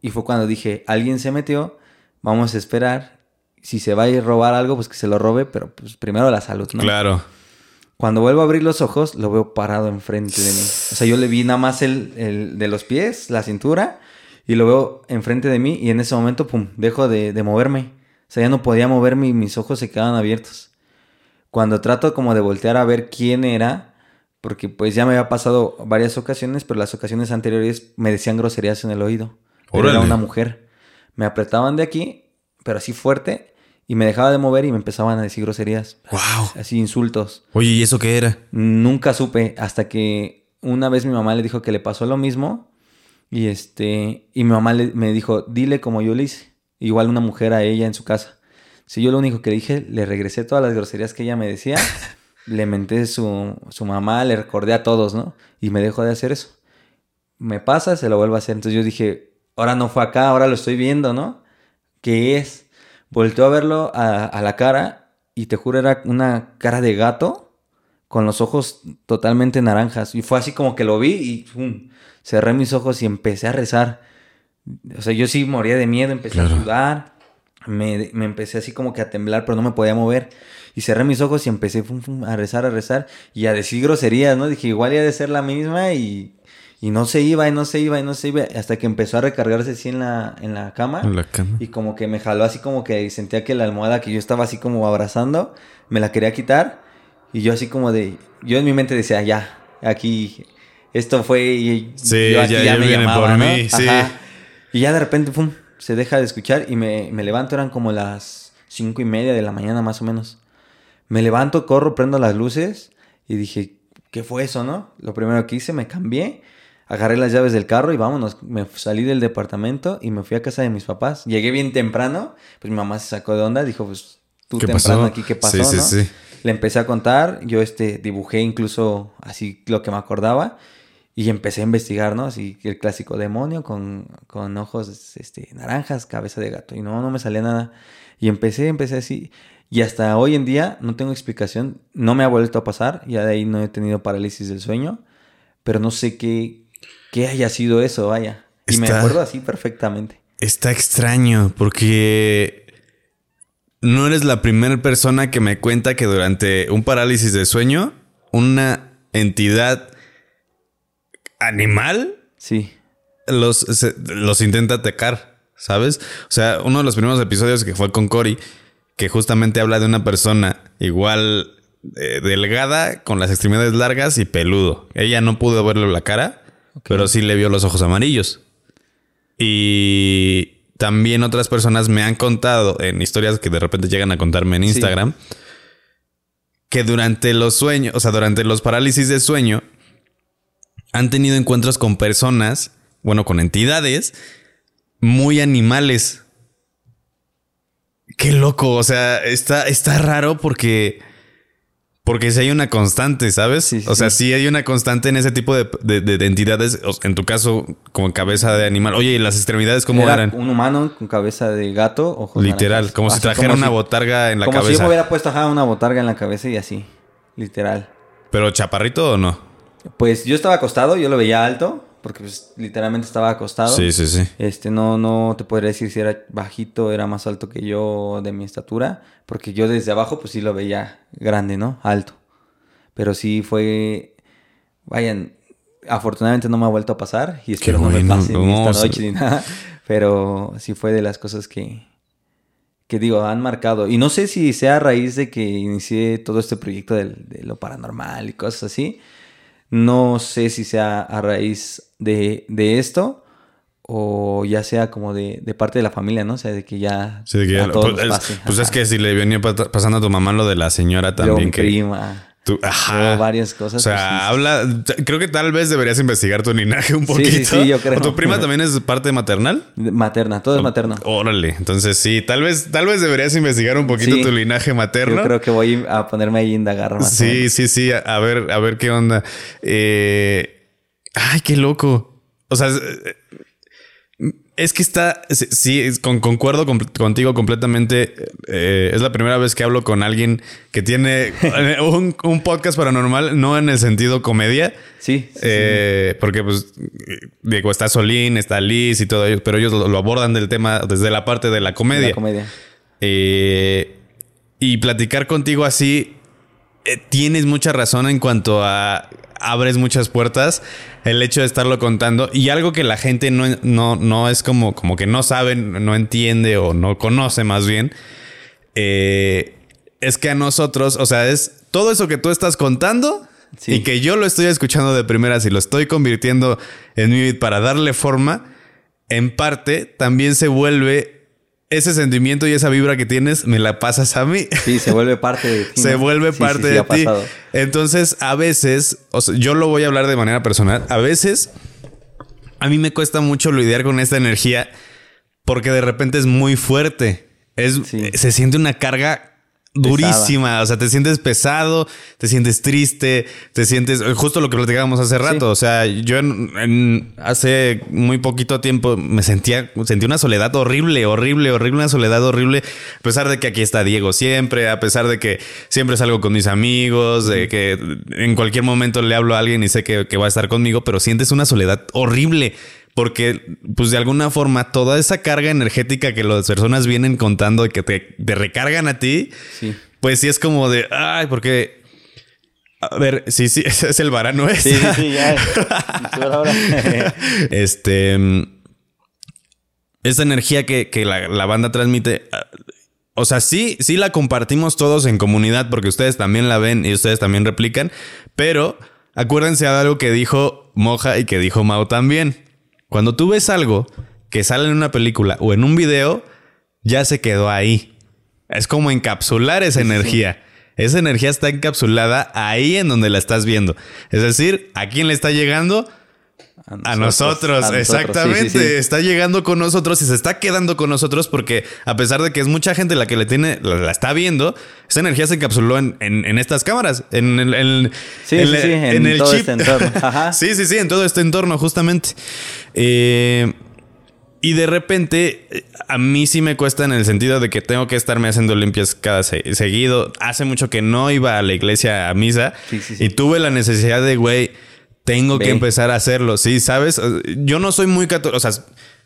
Y fue cuando dije, alguien se metió, vamos a esperar. Si se va a ir a robar algo, pues que se lo robe, pero pues primero la salud, ¿no? Claro. Cuando vuelvo a abrir los ojos, lo veo parado enfrente de mí. O sea, yo le vi nada más el, el de los pies, la cintura, y lo veo enfrente de mí, y en ese momento, pum, dejo de, de moverme. O sea, ya no podía moverme y mis ojos se quedaban abiertos. Cuando trato como de voltear a ver quién era, porque pues ya me había pasado varias ocasiones, pero las ocasiones anteriores me decían groserías en el oído. Pero era una mujer. Me apretaban de aquí, pero así fuerte, y me dejaba de mover y me empezaban a decir groserías. Wow. Así insultos. Oye, ¿y eso qué era? Nunca supe hasta que una vez mi mamá le dijo que le pasó lo mismo y este y mi mamá le- me dijo, "Dile como yo le hice." Igual una mujer a ella en su casa. Si yo lo único que le dije, le regresé todas las groserías que ella me decía, le menté su, su mamá, le recordé a todos, ¿no? Y me dejó de hacer eso. Me pasa, se lo vuelvo a hacer. Entonces yo dije, ahora no fue acá, ahora lo estoy viendo, ¿no? ¿Qué es? Volteó a verlo a, a la cara y te juro era una cara de gato con los ojos totalmente naranjas. Y fue así como que lo vi y ¡pum! cerré mis ojos y empecé a rezar. O sea, yo sí moría de miedo, empecé Claro. a sudar, me, me empecé así como que a temblar, pero no me podía mover. Y cerré mis ojos y empecé fum, fum, a rezar, a rezar y a decir groserías, ¿no? Dije, igual iba de ser la misma y, y no se iba, y no se iba, y no se iba, hasta que empezó a recargarse así en la, en la cama. En la cama. Y como que me jaló así como que sentía que la almohada que yo estaba así como abrazando, me la quería quitar. Y yo así como de, yo en mi mente decía, ya, aquí, esto fue y Sí, yo aquí ya- ya, ya me llamaba, por ¿no? mí, sí. Y ya de repente, pum, se deja de escuchar y me, me levanto, eran como las cinco y media de la mañana más o menos. Me levanto, corro, prendo las luces y dije, ¿qué fue eso, no? Lo primero que hice, me cambié, agarré las llaves del carro y vámonos. Me salí del departamento y me fui a casa de mis papás. Llegué bien temprano, pues mi mamá se sacó de onda, dijo, pues tú ¿Qué temprano pasó? aquí, ¿qué pasó, Sí, sí, no? sí. Le empecé a contar, yo este, dibujé incluso así lo que me acordaba y empecé a investigar, ¿no? Así el clásico demonio con, con ojos este, naranjas, cabeza de gato. Y no, no me salía nada. Y empecé, empecé así. Y hasta hoy en día no tengo explicación. No me ha vuelto a pasar. Ya de ahí no he tenido parálisis del sueño. Pero no sé qué, qué haya sido eso, vaya. Y me acuerdo así perfectamente. Está extraño porque no eres la primera persona que me cuenta que durante un parálisis de sueño una entidad animal Sí. los, se- los intenta atacar, ¿sabes? O sea, uno de los primeros episodios que fue con Cory, que justamente habla de una persona igual eh, delgada, con las extremidades largas y peludo. Ella no pudo verle la cara, pero sí le vio los ojos amarillos. Y también otras personas me han contado en historias que de repente llegan a contarme en Sí. Instagram que durante los sueños, o sea, durante los parálisis de sueño, han tenido encuentros con personas, bueno, con entidades muy animales. Qué loco, o sea, está, está raro porque... Porque si hay una constante, ¿sabes? Sí, o sea, sí. sí hay una constante en ese tipo de, de- de- de entidades. En tu caso, como cabeza de animal. Oye, ¿y las extremidades cómo Era eran? un humano con cabeza de gato, ojos Literal, naranjas. como si trajera una si- botarga en la como si yo cabeza. me hubiera puesto ajá, una botarga en la cabeza y así. Literal. Pero chaparrito o no? Pues yo estaba acostado, yo lo veía alto, porque pues literalmente estaba acostado. Sí, sí, sí. Este, no, no te podría decir si era bajito, era más alto que yo de mi estatura, porque yo desde abajo pues sí lo veía grande, ¿no? Alto. Pero sí fue, vayan, afortunadamente no me ha vuelto a pasar y espero no me bueno, pase ni esta noche ni nada, pero sí fue de las cosas que, que digo, han marcado. Y no sé si sea a raíz de que inicié todo este proyecto del- de lo paranormal y cosas así. No sé si sea a raíz de, de esto o ya sea como de, de parte de la familia, ¿no? O sea, de que ya Sí, de que a ya- todos pues, pase. pues es que si le venía pa- pasando a tu mamá lo de la señora también que prima. Tú- ajá. luego varias cosas. O sea, pues, habla. Creo que tal vez deberías investigar tu linaje un poquito. sí, sí, yo creo. ¿O tu prima también es parte maternal? Materna, todo es materno. Órale. Entonces sí, tal vez, tal vez deberías investigar un poquito Sí. tu linaje materno. Yo creo que voy a ponerme ahí a indagar más. Sí, sí, sí. A a ver, a ver qué onda. Eh, ay, qué loco. O sea, es- que está. sí, es- con- concuerdo con- contigo completamente. Eh, es la primera vez que hablo con alguien que tiene un, un podcast paranormal, no en el sentido comedia. Sí, sí, sí. Eh, Porque, pues, digo, está Solín, está Liz y todo ello, pero ellos lo, lo abordan del tema desde la parte de la comedia. La comedia. Eh, y platicar contigo así, tienes mucha razón en cuanto a abres muchas puertas, el hecho de estarlo contando y algo que la gente no, no, no es como, como que no sabe, no entiende o no conoce más bien, eh, es que a nosotros, o sea, es todo eso que tú estás contando Sí. y que yo lo estoy escuchando de primeras y lo estoy convirtiendo en mi para darle forma, en parte también se vuelve ese sentimiento y esa vibra que tienes, me la pasas a mí. Sí, se vuelve parte de ti. Se ¿no? vuelve Sí, parte sí, de ti. pasado. Entonces, a veces, o sea, yo lo voy a hablar de manera personal. A veces, a mí me cuesta mucho lidiar con esta energía porque de repente es muy fuerte. Es. Se siente una carga durísima. O sea, te sientes pesado, te sientes triste, te sientes justo lo que platicábamos hace rato. O sea, yo en, en- hace muy poquito tiempo me sentía, sentí una soledad horrible, horrible, horrible, una soledad horrible. A pesar de que aquí está Diego siempre, a pesar de que siempre salgo con mis amigos, de que en cualquier momento le hablo a alguien y sé que, que va a estar conmigo, pero sientes una soledad horrible. Porque, pues de alguna forma, toda esa carga energética que las personas vienen contando y que te, te recargan a ti, Sí. pues sí es como de, ay, porque... A ver, sí, sí, ese es el varano ese. Sí, sí, sí, ya. Ahora. este... mm, Esta energía que, que la, la banda transmite... ah, O sea, sí, sí la compartimos todos en comunidad porque ustedes también la ven y ustedes también replican. Pero acuérdense de algo que dijo Moja y que dijo Mao también. Cuando tú ves algo que sale en una película o en un video, ya se quedó ahí. Es como encapsular esa energía. Esa energía está encapsulada ahí en donde la estás viendo. Es decir, ¿a quién le está llegando? A nosotros, a nosotros, exactamente. sí, sí, sí. Está llegando con nosotros y se está quedando con nosotros porque a pesar de que es mucha gente la que le tiene, la, la está viendo, esa energía se encapsuló en, en- en estas cámaras, en, el- en- Sí, en sí, el- sí, en todo este entorno. Ajá. sí, sí, sí, en todo este entorno, justamente. Eh, y de repente, eh, a mí sí me cuesta en el sentido de que tengo que estarme haciendo limpias cada se- seguido. Hace mucho que no iba a la iglesia a misa y tuve la necesidad de, güey, tengo que empezar a hacerlo. Sí, ¿sabes? Yo no soy muy católico, o sea,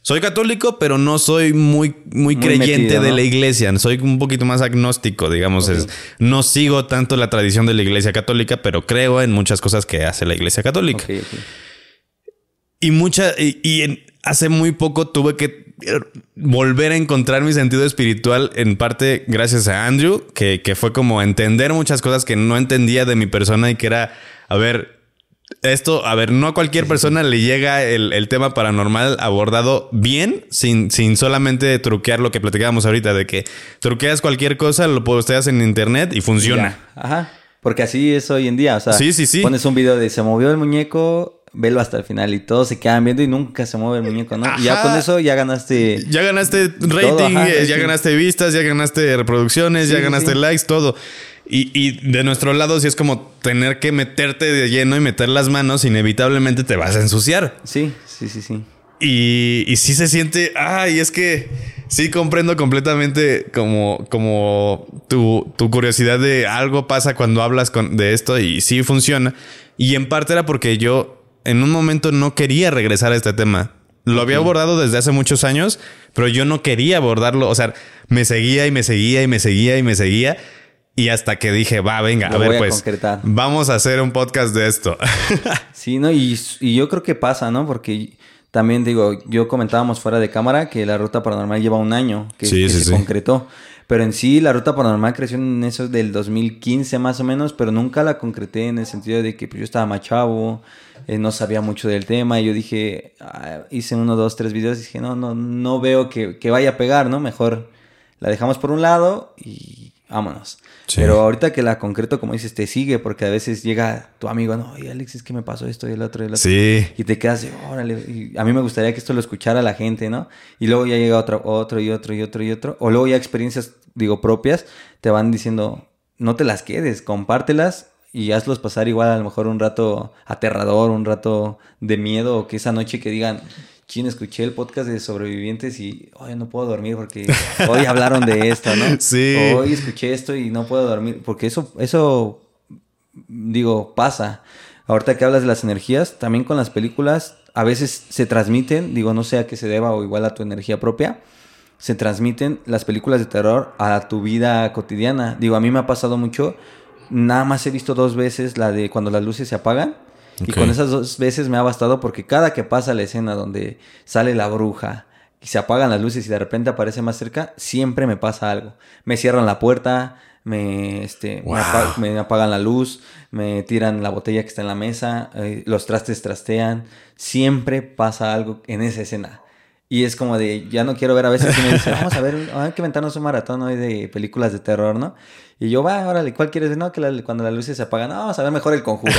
soy católico, pero no soy muy, muy, Muy creyente metido, de la iglesia. Soy un poquito más agnóstico, digamos. Es- no sigo tanto la tradición de la iglesia católica, pero creo en muchas cosas que hace la iglesia católica. Y mucha, y, y en- hace muy poco tuve que eh, volver a encontrar mi sentido espiritual en parte gracias a Andrew, que, que fue como entender muchas cosas que no entendía de mi persona y que era, a ver, esto, a ver, no a cualquier persona le llega el, el tema paranormal abordado bien, sin, sin solamente truquear lo que platicábamos ahorita, de que truqueas cualquier cosa, lo posteas en internet y funciona. Ya. Ajá. Porque así es hoy en día. O sea, Sí, sí, sí. pones un video de se movió el muñeco, velo hasta el final y todos se quedan viendo y nunca se mueve el muñeco, ¿no? Y ya con eso ya ganaste. Ya ganaste rating, ajá, eh, ya sí. ganaste vistas, ya ganaste reproducciones, Sí, ya ganaste sí. likes, todo. Y, y de nuestro lado, sí es como tener que meterte de lleno y meter las manos, inevitablemente te vas a ensuciar. Sí, sí, sí, sí. Y, y sí se siente, ay, es que sí comprendo completamente como, como tu, tu curiosidad de algo pasa cuando hablas con, de esto y sí funciona. Y en parte era porque yo en un momento no quería regresar a este tema. Lo había abordado desde hace muchos años, pero yo no quería abordarlo. O sea, me seguía y me seguía y me seguía y me seguía. Y hasta que dije, va, venga, Lo a ver, a pues concretar. vamos a hacer un podcast de esto. Sí, ¿no? Y, y yo creo que pasa, ¿no? Porque también digo, yo comentábamos fuera de cámara que la ruta paranormal lleva un año que, Sí, que sí, se sí. concretó. Pero en sí la ruta paranormal creció en eso del 2015 más o menos, pero nunca la concreté en el sentido de que pues, yo estaba más chavo, eh, no sabía mucho del tema y yo dije, ah, hice uno, dos, tres videos y dije, no, no, no veo que, que vaya a pegar, ¿no? Mejor la dejamos por un lado y vámonos. Sí. Pero ahorita que la concreto, como dices, te sigue porque a veces llega tu amigo, no, oye Alex, es que me pasó esto y el otro y el otro. sí. Y te quedas de, órale, y a mí me gustaría que esto lo escuchara la gente, ¿no? Y luego ya llega otro, otro y otro y otro y otro. O luego ya experiencias, digo, propias, te van diciendo, no te las quedes, compártelas y hazlos pasar igual a lo mejor un rato aterrador, un rato de miedo, o que esa noche que digan, chin, escuché el podcast de sobrevivientes y hoy no puedo dormir porque hoy hablaron de esto, ¿no? Sí. Hoy escuché esto y no puedo dormir, porque eso, eso digo, pasa. Ahorita que hablas de las energías, también con las películas, a veces se transmiten, digo, no sé a qué se deba o igual a tu energía propia, se transmiten las películas de terror a tu vida cotidiana. Digo, a mí me ha pasado mucho, nada más he visto dos veces la de cuando las luces se apagan. Y con esas dos veces me ha bastado porque cada que pasa la escena donde sale la bruja y se apagan las luces y de repente aparece más cerca, siempre me pasa algo. Me cierran la puerta, me, este, Wow. me, apa- me apagan la luz, me tiran la botella que está en la mesa, eh, los trastes trastean. Siempre pasa algo en esa escena. Y es como de, ya no quiero ver a veces que me dicen, vamos a ver, hay que inventarnos un maratón hoy de películas de terror, ¿no? Y yo, va, órale, ¿cuál quieres? No, que la- cuando las luces se apagan, no, vamos a ver mejor el conjuro.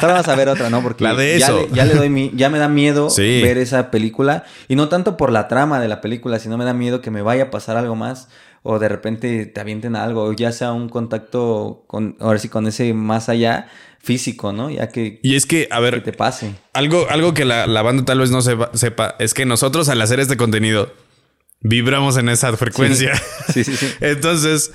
Ahora vamos a ver otra, ¿no? Porque La de ya, eso. le, ya le doy mi, ya me da miedo Sí. ver esa película. Y no tanto por la trama de la película, sino me da miedo que me vaya a pasar algo más. O de repente te avienten algo, o ya sea un contacto con, ahora sí, con ese más allá físico, ¿no? Ya que, Y es que, a que ver, te pase. Algo, algo que la, la banda tal vez no sepa, sepa es que nosotros al hacer este contenido vibramos en esa frecuencia. Sí, sí, sí. Entonces,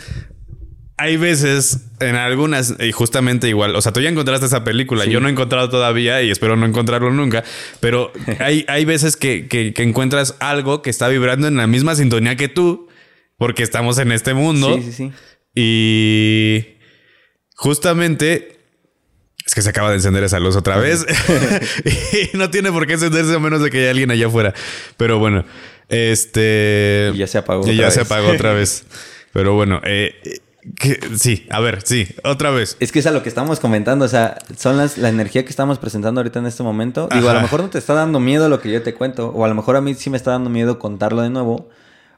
hay veces en algunas, y justamente igual, o sea, tú ya encontraste esa película, Sí. yo no he encontrado todavía y espero no encontrarlo nunca, pero hay, hay veces que, que- que encuentras algo que está vibrando en la misma sintonía que tú, porque estamos en este mundo. Sí, sí, sí. Y justamente es que se acaba de encender esa luz otra vez. y no tiene por qué encenderse a menos de que haya alguien allá afuera. Pero bueno, este. Y ya se apagó Y otra ya se apagó otra vez. Pero bueno, eh, que- sí, a ver, sí, otra vez. Es que es a lo que estamos comentando, o sea, son las, la energía que estamos presentando ahorita en este momento. Digo, a lo mejor no te está dando miedo lo que yo te cuento, o a lo mejor a mí sí me está dando miedo contarlo de nuevo,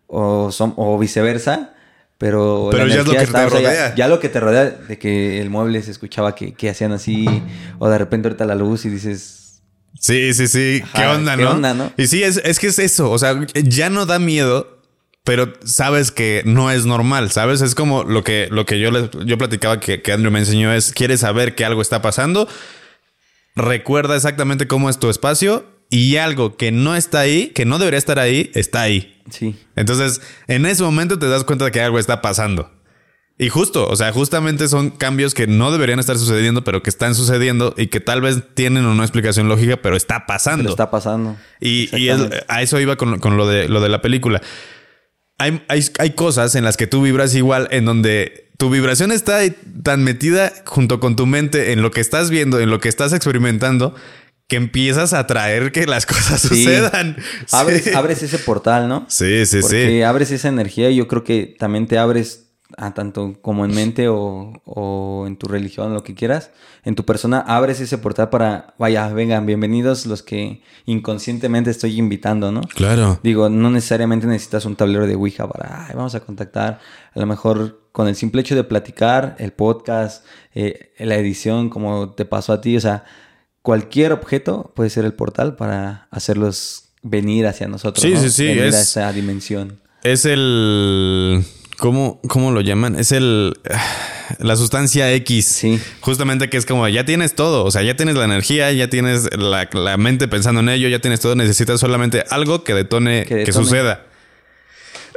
o, son, o viceversa, pero... Pero la ya es lo que te o sea, ya- rodea. Ya, lo que te rodea, de que el mueble se escuchaba que, que hacían así, o de repente ahorita la luz y dices... Sí, sí, sí. ¿Qué onda, ¿qué no? onda, no? Y sí, es, es que es eso. O sea, ya no da miedo, pero sabes que no es normal, ¿sabes? Es como lo que, lo que yo, yo platicaba que, que Andrew me enseñó es, ¿quieres saber que algo está pasando? Recuerda exactamente cómo es tu espacio y algo que no está ahí, que no debería estar ahí, está ahí. Sí, Entonces, en ese momento te das cuenta de que algo está pasando. Y justo, o sea, justamente son cambios que no deberían estar sucediendo, pero que están sucediendo y que tal vez tienen una explicación lógica, pero está pasando. Pero está pasando. Y, y es- a eso iba con, con lo, de, lo de la película. Hay, hay, hay cosas en las que tú vibras igual, en donde tu vibración está tan metida junto con tu mente en lo que estás viendo, en lo que estás experimentando, que empiezas a traer que las cosas Sí. sucedan. Abres, Sí. abres ese portal, ¿no? Sí, sí, Porque sí. abres esa energía y yo creo que también te abres a tanto como en mente o, o en tu religión, lo que quieras, en tu persona, abres ese portal para, vaya, vengan, bienvenidos los que inconscientemente estoy invitando, ¿no? Claro. Digo, no necesariamente necesitas un tablero de Ouija para, "Ay, vamos a contactar. A lo mejor con el simple hecho de platicar, el podcast, eh, la edición, como te pasó a ti, o sea, cualquier objeto puede ser el portal para hacerlos venir hacia nosotros. Sí, ¿no? sí, sí, Venir a es- esa dimensión. Es el. ¿Cómo, ¿Cómo lo llaman? Es el. La sustancia X. Sí. Justamente que es como ya tienes todo. O sea, ya tienes la energía, ya tienes la, la mente pensando en ello, ya tienes todo. Necesitas solamente algo que detone Que suceda.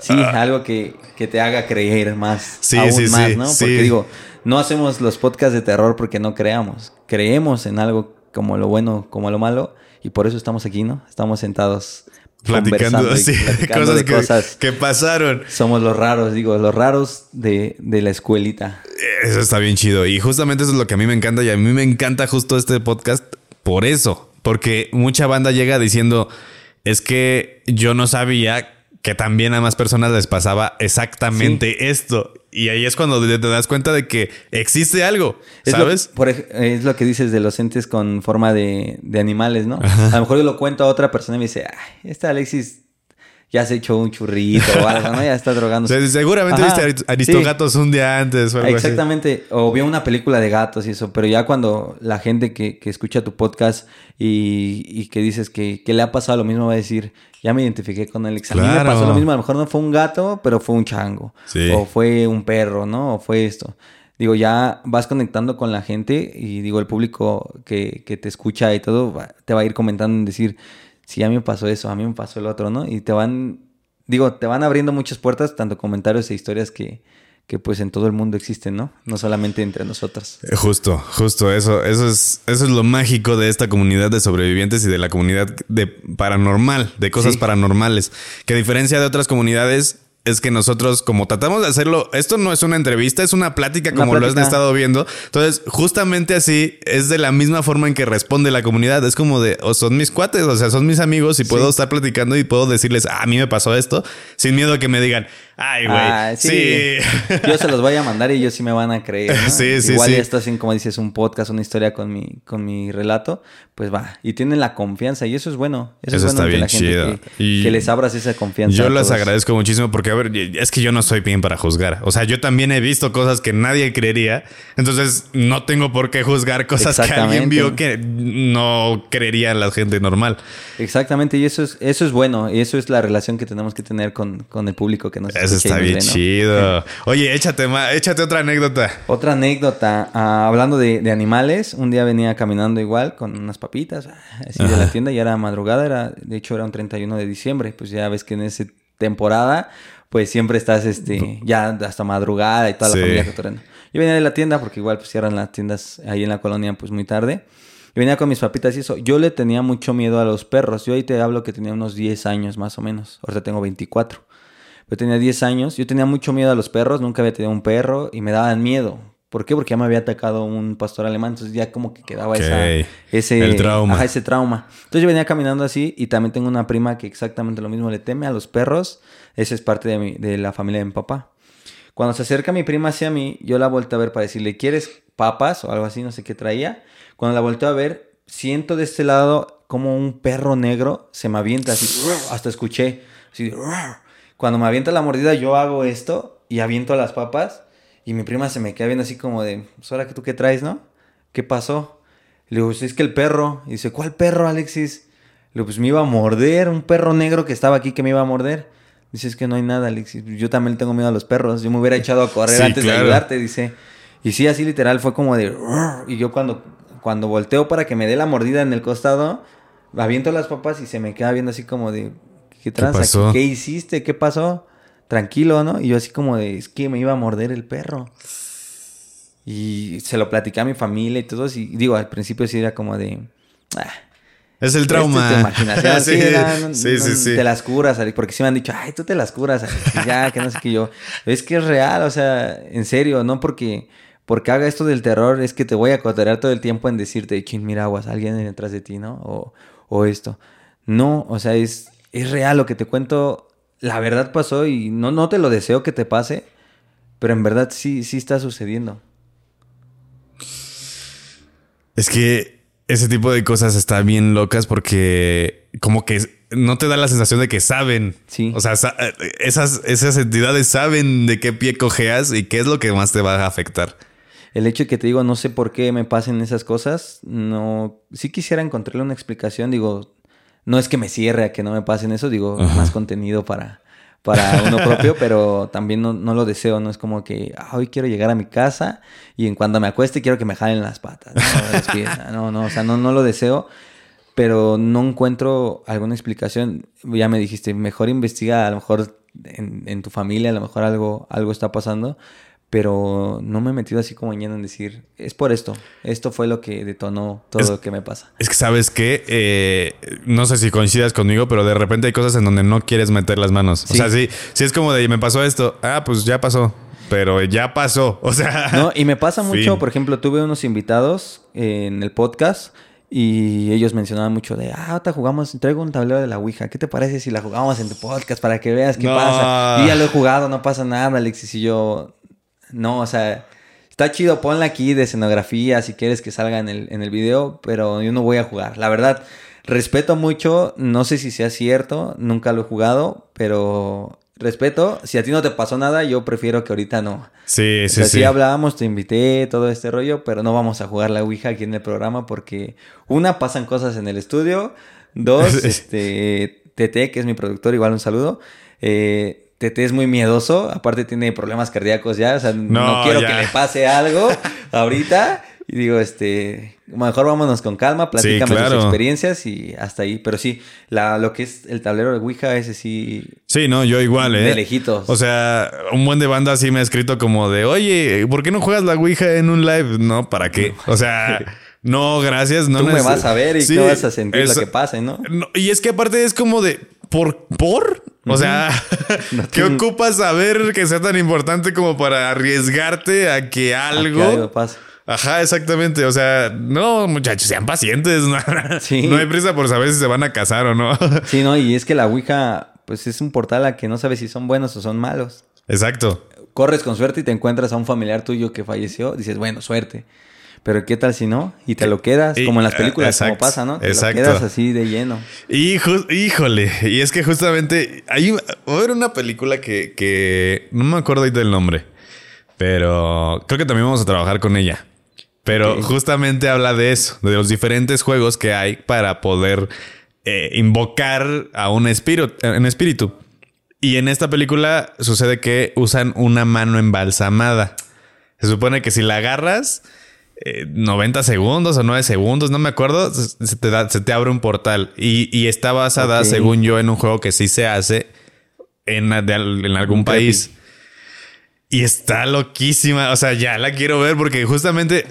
Sí, algo que, que te haga creer más. Ah. Sí, aún sí, más, sí, ¿no? Porque digo, no hacemos los podcasts de terror porque no creamos. Creemos en algo como lo bueno, como lo malo. Y por eso estamos aquí, ¿no? Estamos sentados Platicando así, cosas, de que, cosas. que pasaron. Somos los raros, digo, los raros de, de la escuelita. Eso está bien chido. Y justamente eso es lo que a mí me encanta. Y a mí me encanta justo este podcast por eso. Porque mucha banda llega diciendo: Es que yo no sabía que también a más personas les pasaba exactamente esto. Y ahí es cuando te das cuenta de que existe algo. Es lo- ¿Sabes? por ej- es lo que dices de los entes con forma de, de animales, ¿no? A lo mejor yo lo cuento a otra persona y me dice, ay, este Alexis ya se echó un churrito o algo, ¿no? Ya está O drogándose. sea, seguramente Ajá, viste sí. Aristogatos un día antes o algo así. Exactamente, o vio una película de gatos y eso, pero ya cuando la gente que, que escucha tu podcast y, y que dices que, que le ha pasado lo mismo va a decir, ya me identifiqué con Alex. A mí me pasó lo mismo, a lo mejor no fue un gato, pero fue un chango. Sí. O fue un perro, ¿no? O fue esto. Digo, ya vas conectando con la gente y digo, el público que, que te escucha y todo te va a ir comentando en decir, sí, a mí me pasó eso, a mí me pasó el otro, ¿no? Y te van, digo, te van abriendo muchas puertas, tanto comentarios e historias que, que pues en todo el mundo existen, ¿no? No solamente entre nosotros. Eh, Justo, justo eso. Eso es, eso es lo mágico de esta comunidad de sobrevivientes y de la comunidad de paranormal, de cosas Sí. paranormales. Que a diferencia de otras comunidades, es que nosotros, como tratamos de hacerlo, esto no es una entrevista, es una plática Una como lo has estado viendo. Entonces, justamente así es de la misma forma en que responde la comunidad. Es como de, o son mis cuates, o sea, son mis amigos y puedo estar platicando y puedo decirles, ah, a mí me pasó esto, sin miedo a que me digan, ay, güey, Ah, sí. Yo se los voy a mandar y ellos sí me van a creer. ¿no? Sí, sí, Igual sí. ya estás en, como dices, un podcast, una historia con mi, con mi relato, pues va. Y tienen la confianza y eso es bueno. Eso, Eso es bueno está bien la gente. Que, Y que les abras esa confianza. Yo todos. agradezco muchísimo porque, a ver, es que yo no soy bien para juzgar. O sea, yo también he visto cosas que nadie creería. Entonces, no tengo por qué juzgar cosas que alguien vio que no creería la gente normal. Exactamente, y eso es, eso es bueno. Y eso es la relación que tenemos que tener con, con el público que nos Eso está bien chido. Oye, échate, échate otra anécdota. Otra anécdota, ah, hablando de, de animales, un día venía caminando igual con unas papitas ah, así de la tienda, ya era madrugada, era, de hecho era un 31 de diciembre, pues ya ves que en esa temporada, pues siempre estás este, ya hasta madrugada y toda Sí. la familia cotorreando. Yo venía de la tienda, porque igual pues cierran las tiendas ahí en la colonia pues muy tarde, y venía con mis papitas y eso. Yo le tenía mucho miedo a los perros, yo ahí te hablo que tenía unos 10 años más o menos, ahorita tengo 24. Yo tenía 10 años, yo tenía mucho miedo a los perros, nunca había tenido un perro y me daban miedo. ¿Por qué? Porque ya me había atacado un pastor alemán, entonces ya como que quedaba Ok. esa, ese El trauma. Ajá, ese trauma. Entonces yo venía caminando así y también tengo una prima que exactamente lo mismo le teme a los perros. Esa es parte de, mi- de la familia de mi papá. Cuando se acerca mi prima hacia mí, yo la volteo a ver para decirle, ¿quieres papas o algo así? No sé qué traía. Cuando la volteo a ver, siento de este lado como un perro negro se me avienta así. Hasta escuché. Así, cuando me avienta la mordida, yo hago esto y aviento las papas. Y mi prima se me queda viendo así como de, "Pues, ¿ahora que tú qué traes, no? ¿Qué pasó? Le digo, "Pues, es que el perro. Y dice, ¿cuál perro, Alexis? Le digo, pues me iba a morder, un perro negro que estaba aquí que me iba a morder. Dice, es que no hay nada, Alexis. Yo también tengo miedo a los perros. Yo me hubiera echado a correr Sí, antes claro. de ayudarte, dice. Y sí, así literal fue como de... Y yo cuando, cuando volteo para que me dé la mordida en el costado, aviento las papas y se me queda viendo así como de... ¿Qué tranza? pasó? ¿Qué hiciste? ¿Qué pasó? tranquilo, ¿no? Y yo así como de, es que me iba a morder el perro. Y se lo platicé a mi familia y todo, y digo, al principio sí era como de, ah, Es el esto trauma. es tu imaginación, sí, sí, no, sí, no, sí, sí. Te las curas, Alex, porque sí me han dicho, ay, tú te las curas, Alex, ya, que no sé qué yo. Es que es real, o sea, en serio, no porque, porque haga esto del terror, es que te voy a coterar todo el tiempo en decirte, chin, mira, aguas, alguien detrás de ti, ¿no? O, o esto. No, o sea, es, es real lo que te cuento, la verdad pasó y no, no te lo deseo que te pase, pero en verdad sí, sí está sucediendo. Es que ese tipo de cosas está bien locas porque como que no te da la sensación de que saben. Sí. O sea, sa- esas, esas entidades saben de qué pie cojeas y qué es lo que más te va a afectar. El hecho de que te digo, no sé por qué me pasen esas cosas, no, sí quisiera encontrarle una explicación, digo, no es que me cierre a que no me pasen eso, digo, Ajá. más contenido para, para uno propio, pero también no, no lo deseo, no es como que "Ah, hoy quiero llegar a mi casa y en cuando me acueste quiero que me jalen las patas, no, las piernas, no, no, o sea, no, no lo deseo, pero no encuentro alguna explicación. Ya me dijiste, mejor investiga, a lo mejor en, en tu familia, a lo mejor algo, algo está pasando, pero no me he metido así como en decir, es por esto, esto fue lo que detonó todo Es- lo que me pasa. Es que sabes que eh, no sé si coincidas conmigo, pero de repente hay cosas en donde no quieres meter las manos. O sea, sí, sí es como de me pasó esto. Ah, pues ya pasó. Pero ya pasó. O sea. No, y me pasa mucho, Fin. por ejemplo, tuve unos invitados en el podcast y ellos mencionaban mucho de, ah, ahorita jugamos, traigo un tablero de la Ouija, ¿qué te parece si la jugamos en tu podcast para que veas qué No. pasa? Y ya lo he jugado, no pasa nada, Alexis, y yo, no, o sea, está chido, ponla aquí de escenografía si quieres que salga en el, en el video, pero yo no voy a jugar, la verdad. Respeto mucho, no sé si sea cierto, nunca lo he jugado, pero respeto. Si a ti no te pasó nada, yo prefiero que ahorita no. Sí, O sí, sea, sí. sí hablábamos, te invité, todo este rollo, pero no vamos a jugar la Ouija aquí en el programa porque, una, pasan cosas en el estudio. Dos, este, Tete, que es mi productor, igual un saludo. Eh, Tete es muy miedoso, aparte tiene problemas cardíacos ya, o sea, no, No, quiero ya. que le pase algo ahorita. Y digo, este, mejor vámonos con calma, platícame claro. tus experiencias y hasta ahí. Pero sí, la, lo que es el tablero de Ouija, ese sí, Sí, no, yo igual, ¿eh? De lejitos. O sea, un buen de banda sí me ha escrito como de, oye, ¿por qué no juegas la Ouija en un live? No, ¿para qué? O sea, no, gracias. No tú me vas a ver y Sí, tú vas a sentir lo que pase, ¿no? No, y es que aparte es como de, ¿por? ¿Por? O sea, ¿qué ocupas saber que sea tan importante como para arriesgarte a que A que algo... algo pase. Ajá, exactamente. O sea, no, muchachos, sean pacientes. No, Sí. no hay prisa por saber si se van a casar o no. Sí, ¿no? Y es que la Ouija, pues es un portal a que no sabes si son buenos o son malos. Exacto. Corres con suerte y te encuentras a un familiar tuyo que falleció. Dices, bueno, suerte. Pero ¿qué tal si no? Y te lo quedas, Y- como en las películas, exacto, como pasa, ¿no? Te exacto. lo quedas así de lleno. Y híjole, y es que justamente hay va a haber una película que, que no me acuerdo ahorita del nombre, pero creo que también vamos a trabajar con ella. Pero justamente habla de eso, de los diferentes juegos que hay para poder eh, invocar a un espíritu, un espíritu. Y en esta película sucede que usan una mano embalsamada. Se supone que si la agarras, eh, 90 segundos o 9 segundos, no me acuerdo, se te, da- se te abre un portal. Y, y está basada, según yo, en un juego que sí se hace en, de en algún país. Y está loquísima. O sea, ya la quiero ver porque justamente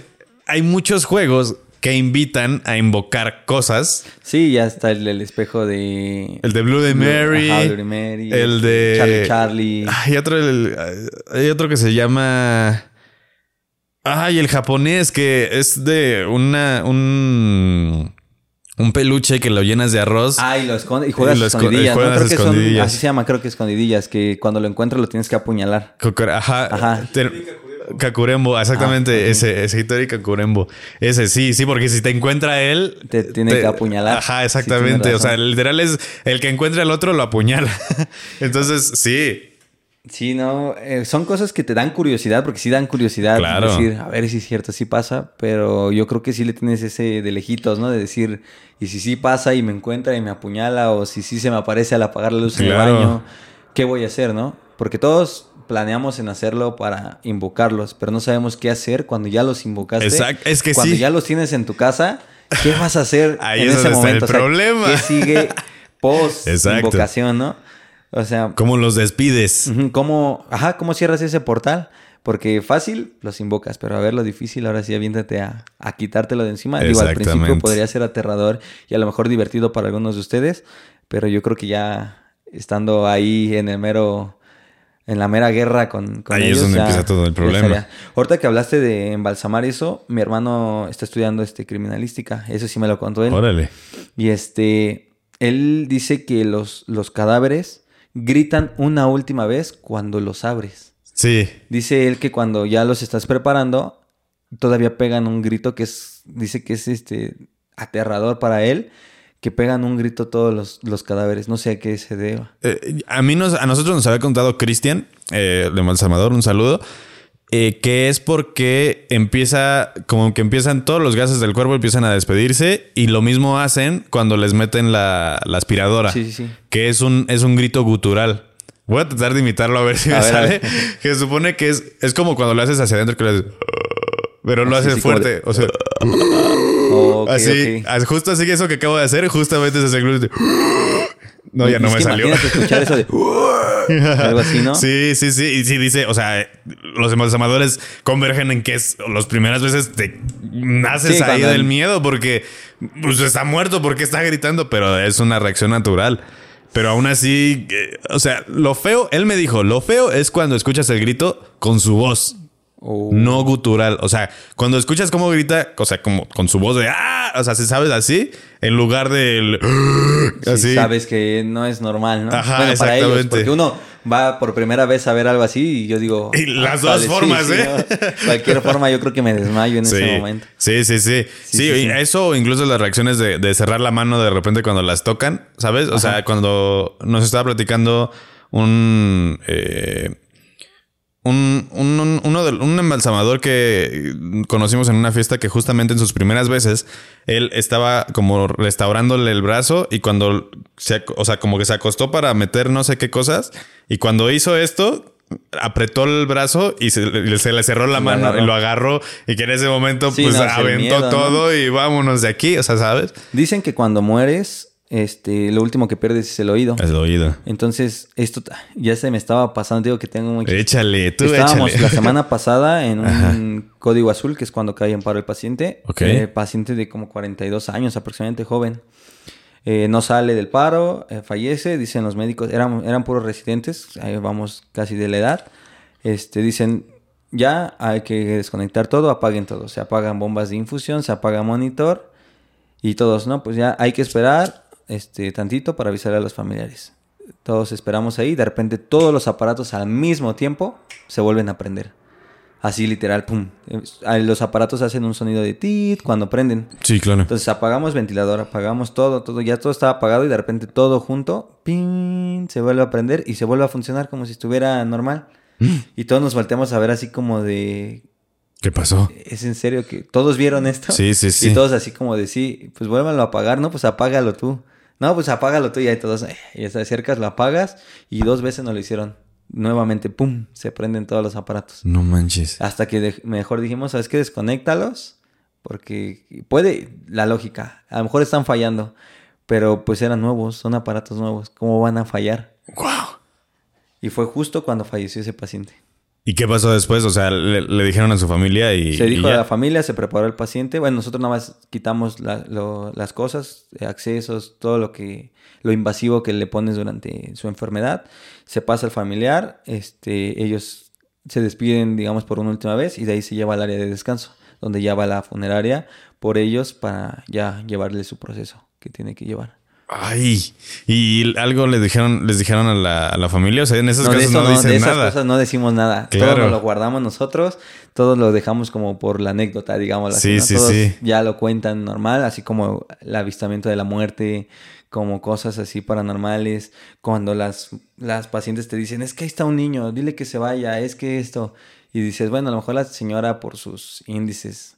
hay muchos juegos que invitan a invocar cosas. Sí, ya está el, el espejo de... El de Blue de Mary. Ajá, Mary, El de. Charlie Charlie. Hay otro, el- hay otro que se llama. Ay, el japonés que es de una. Un. Un peluche que lo llenas de arroz. Ah, y lo esconde y juegas Y lo escondidillas. y ¿no? juegas Creo que son, escondidillas. así se llama, creo que escondidillas, que cuando lo encuentras lo tienes que apuñalar. Ajá. Ajá. Kakurembo, exactamente. Ah. Ese, ese Hitori Kakurembo. Ese sí, sí, porque si te encuentra él. Te tiene que apuñalar. Ajá, exactamente. o sea, literal es el que encuentra al otro lo apuñala. Entonces, sí. Sí, no, eh, son cosas que te dan curiosidad, porque sí dan curiosidad. Claro. Decir, a ver si es cierto, sí pasa, pero yo creo que sí le tienes ese de lejitos, ¿no? De decir, y si sí pasa y me encuentra y me apuñala, o si sí se me aparece al apagar la luz en el baño, ¿qué voy a hacer, no? Porque todos planeamos en hacerlo para invocarlos, pero no sabemos qué hacer cuando ya los invocaste. Exacto, es que cuando sí. ya los tienes en tu casa, ¿qué vas a hacer Ahí en es ese está el momento? O sea, problema. ¿Qué sigue post Exacto. invocación, no? O sea, ¿Cómo los despides? ¿cómo, ajá, ¿cómo cierras ese portal? Porque fácil los invocas, pero a ver lo difícil, ahora sí aviéntate a, a quitártelo de encima. Digo, al principio podría ser aterrador y a lo mejor divertido para algunos de ustedes, pero yo creo que ya estando ahí en el mero, en la mera guerra con, con Ahí es donde ya- empieza todo el problema. Ahorita que hablaste de embalsamar eso, mi hermano está estudiando este criminalística, eso sí me lo contó él. Órale. Y este, él dice que los, los cadáveres gritan una última vez cuando los abres. Sí. Dice él que cuando ya los estás preparando, todavía pegan un grito que es, dice que es este aterrador para él, que pegan un grito todos los, los cadáveres. No sé a qué se deba. Eh, a mí nos, a nosotros nos había contado Cristian eh, de un saludo, eh, que es porque empieza, como que empiezan todos los gases del cuerpo, empiezan a despedirse y lo mismo hacen cuando les meten la, la aspiradora, Sí, sí, sí. que es un, es un grito gutural. Voy a tratar de imitarlo a ver si A me ver, sale. Que se supone que es, es como cuando lo haces hacia adentro, que lo haces, pero lo haces fuerte. de- O sea, así, justo así que eso que acabo de hacer, justamente ese grito de- No, ya no me salió. Escuchar eso de... algo así, ¿no? Sí, sí, sí. Y sí dice, o sea, los embalsamadores convergen en que es las primeras veces te naces Sí, ahí del miedo porque pues, está muerto, porque está gritando, pero es una reacción natural. Pero aún así, eh, o sea, lo feo, él me dijo, lo feo es cuando escuchas el grito con su voz. Oh. No gutural. O sea, cuando escuchas cómo grita, o sea, como con su voz de ¡ah! O sea, si sabes así, en lugar del Sí, así. sabes que no es normal, ¿no? Ajá, bueno, para ellos, exactamente. porque uno va por primera vez a ver algo así y yo digo... Y las ah, dos formas, sí, ¿eh? ¿no? Cualquier forma yo creo que me desmayo en ese momento. Sí, sí, sí. Sí, eso, incluso las reacciones de, de cerrar la mano de repente cuando las tocan, ¿sabes? O sea, cuando nos estaba platicando un. eh, un, un, un- uno del- un embalsamador que conocimos en una fiesta que justamente en sus primeras veces él estaba como restaurándole el brazo y cuando se, o sea, como que se acostó para meter no sé qué cosas y cuando hizo esto apretó el brazo y se, le- se le cerró la mano agarró. y lo agarró y que en ese momento Sí, pues no, aventó miedo, ¿no? todo y vámonos de aquí, o sea, ¿sabes? Dicen que cuando mueres, este, lo último que pierdes es el oído. El oído. Entonces, esto ya se me estaba pasando, digo que tengo mucho... Échale, tú Estábamos échale. la semana pasada en un código azul, que es cuando cae en paro el paciente. Ok. Eh, paciente de como 42 años, aproximadamente joven. Eh, no sale del paro, eh, fallece, dicen los médicos, eran, eran puros residentes, ahí vamos casi de la edad. Este, dicen, ya hay que desconectar todo, apaguen todo. Se apagan bombas de infusión, se apaga monitor y todos, ¿no? Pues ya hay que esperar este, tantito para avisar a los familiares. Todos esperamos ahí, de repente todos los aparatos al mismo tiempo se vuelven a prender. Así literal, pum. Eh, Los aparatos hacen un sonido de tit cuando prenden. Sí, claro. Entonces apagamos ventilador, apagamos todo, todo, ya todo estaba apagado y de repente todo junto, ¡pin! se vuelve a prender y se vuelve a funcionar como si estuviera normal. Y todos nos volteamos a ver así como de, ¿Qué pasó? ¿es en serio que todos vieron esto? Sí, sí, sí. Y todos así como de, sí, pues vuélvanlo a apagar, ¿no? Pues apágalo tú. No, pues apágalo tú y ahí todos, eh, y te acercas, lo apagas y dos veces nos lo hicieron. Nuevamente, ¡pum! Se prenden todos los aparatos. No manches. Hasta que de- mejor dijimos, ¿sabes qué? Desconéctalos. Porque puede, la lógica, a lo mejor están fallando, pero pues eran nuevos, son aparatos nuevos, ¿cómo van a fallar? Wow. Y fue justo cuando falleció ese paciente. ¿Y qué pasó después? O sea, le, le dijeron a su familia y. se dijo a la familia, se preparó el paciente. Bueno, nosotros nada más quitamos la- lo- las cosas, eh, accesos, todo lo que lo invasivo que le pones durante su enfermedad. Se pasa al familiar, este, ellos se despiden, digamos, por una última vez y de ahí se lleva al área de descanso, donde ya va la funeraria por ellos para ya llevarle su proceso que tiene que llevar. Ay. ¿Y algo le dijeron, les dijeron a la, a la familia? O sea, en esos No, de casos eso no, no, dicen de esas nada. cosas no decimos nada. Claro. Todo lo guardamos nosotros, todo lo dejamos como por la anécdota, digamos. Sí, sí, Todos sí. Ya lo cuentan normal, así como el avistamiento de la muerte, como cosas así paranormales. Cuando las, las pacientes te dicen, es que ahí está un niño, dile que se vaya, es que esto. Y dices, bueno, a lo mejor la señora por sus índices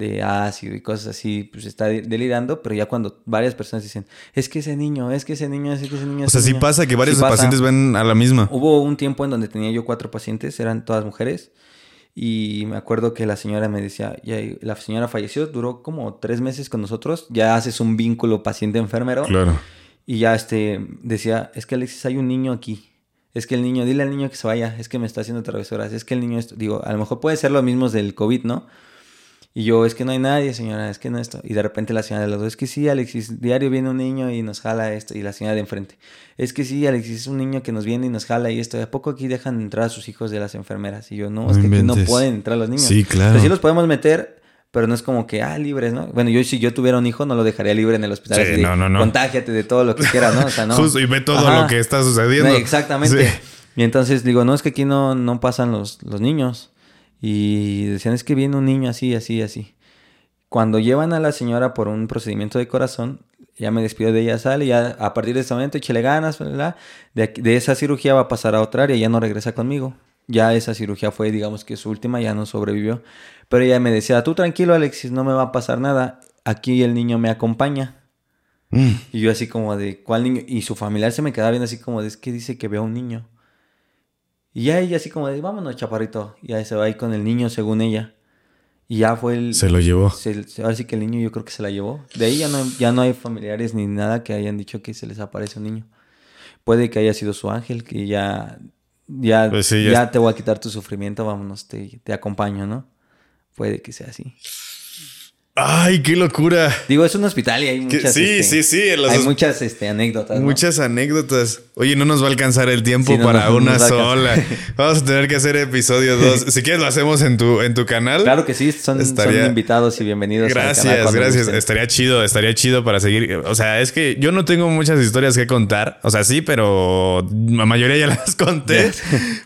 de ácido y cosas así, pues está de- delirando, pero ya cuando varias personas dicen, es que ese niño, es que ese niño, es que ese niño. O sea, sí niño". pasa que varios Sí pasa. pacientes ven a la misma. Hubo un tiempo en donde tenía yo cuatro pacientes, eran todas mujeres. Y me acuerdo que la señora me decía, ya, la señora falleció, duró como tres meses con nosotros, ya haces un vínculo paciente-enfermero. Claro. Y ya este decía, es que Alexis, hay un niño aquí. Es que el niño, dile al niño que se vaya, es que me está haciendo travesuras, es que el niño, digo, a lo mejor puede ser lo mismo del COVID, ¿no? Y yo, es que no hay nadie, señora, es que no esto. Y de repente la señora de los dos, es que sí, Alexis, diario viene un niño y nos jala esto. Y la señora de enfrente, es que sí, Alexis es un niño que nos viene y nos jala y esto. ¿De a poco aquí dejan entrar a sus hijos de las enfermeras? Y yo, no, es que aquí no pueden entrar los niños. Sí, claro. sí los podemos meter, pero no es como que, ah, libres, ¿no? Bueno, yo si yo tuviera un hijo, no lo dejaría libre en el hospital. Sí, no, no, no. Contágiate de todo lo que quieras, ¿no? O sea, no. Justo, y ve todo lo que está sucediendo. exactamente. Y entonces digo, no, es que aquí no, no pasan los, los niños. Y decían, es que viene un niño así, así, así. Cuando llevan a la señora por un procedimiento de corazón, ya me despido de ella, sale, ya a partir de ese momento échale ganas, ¿verdad? De, de esa cirugía va a pasar a otra área, ya no regresa conmigo. Ya esa cirugía fue, digamos que su última, ya no sobrevivió. Pero ella me decía, tú tranquilo Alexis, no me va a pasar nada, aquí el niño me acompaña. Mm. Y yo así como de, ¿cuál niño? Y su familiar se me quedaba viendo así como de, es que dice que veo un niño. Y ya ella así como de, vámonos, chaparrito. Y ahí se va ahí con el niño, según ella. Y ya fue el... Se lo llevó. ahora sí que el niño yo creo que se la llevó. De ahí ya no, ya no hay familiares ni nada que hayan dicho que se les aparece un niño. Puede que haya sido su ángel, que ya... Ya, pues ya, te voy a quitar tu sufrimiento, vámonos, te, te acompaño, ¿no? Puede que sea así. Ay, qué locura. Digo, es un hospital y hay muchas. Sí, este, sí, sí. Hay muchas este, anécdotas. Muchas anécdotas. Oye, no nos va a alcanzar el tiempo para una sola. Vamos a tener que hacer episodio 2. si quieres, lo hacemos en tu, en tu canal. Claro que sí, son, invitados y bienvenidos. Gracias, gracias. Estaría chido, estaría chido para seguir. O sea, es que yo no tengo muchas historias que contar. O sea, sí, pero la mayoría ya las conté.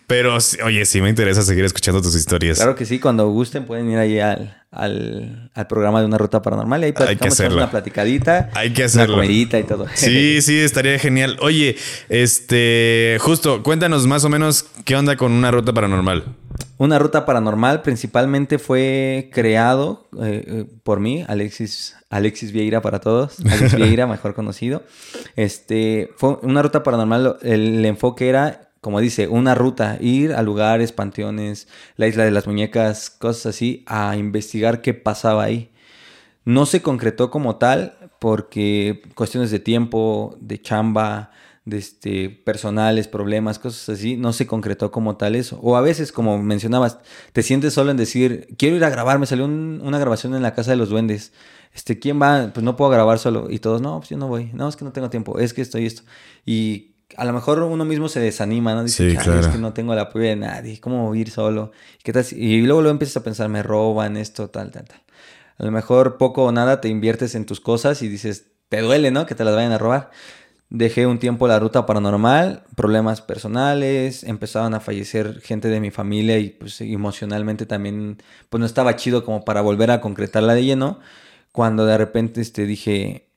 pero oye, sí me interesa seguir escuchando tus historias. Claro que sí, cuando gusten pueden ir ahí al al, programa de una ruta paranormal y ahí platicamos Hay que una platicadita. Hay que hacerlo. Una comidita y todo. Sí, sí, estaría genial. Oye, este, justo, cuéntanos más o menos qué onda con una ruta paranormal. Una ruta paranormal principalmente fue creado eh, eh, por mí, Alexis, Alexis Vieira para todos, Alexis Vieira, mejor conocido. Este, fue una ruta paranormal, el enfoque era como dice, una ruta, ir a lugares, panteones, la isla de las muñecas, cosas así, a investigar qué pasaba ahí. No se concretó como tal porque cuestiones de tiempo, de chamba, de este, personales, problemas, cosas así, no se concretó como tal eso. O a veces, como mencionabas, te sientes solo en decir, quiero ir a grabar, me salió una grabación en la casa de los duendes. Este, ¿quién va? Pues no puedo grabar solo. Y todos, no, pues yo no voy. No, es que no tengo tiempo, es que estoy esto. Y a lo mejor uno mismo se desanima, ¿no? Dice, sí, claro. es que no tengo el apoyo de nadie, ¿cómo ir solo? ¿Qué tal? Y luego lo empiezas a pensar, me roban esto, tal, tal, tal. A lo mejor poco o nada te inviertes en tus cosas y dices, te duele, ¿no? Que te las vayan a robar. Dejé un tiempo la ruta paranormal, problemas personales, empezaban a fallecer gente de mi familia y pues emocionalmente también, pues no estaba chido como para volver a concretarla de lleno. Cuando de repente este, dije,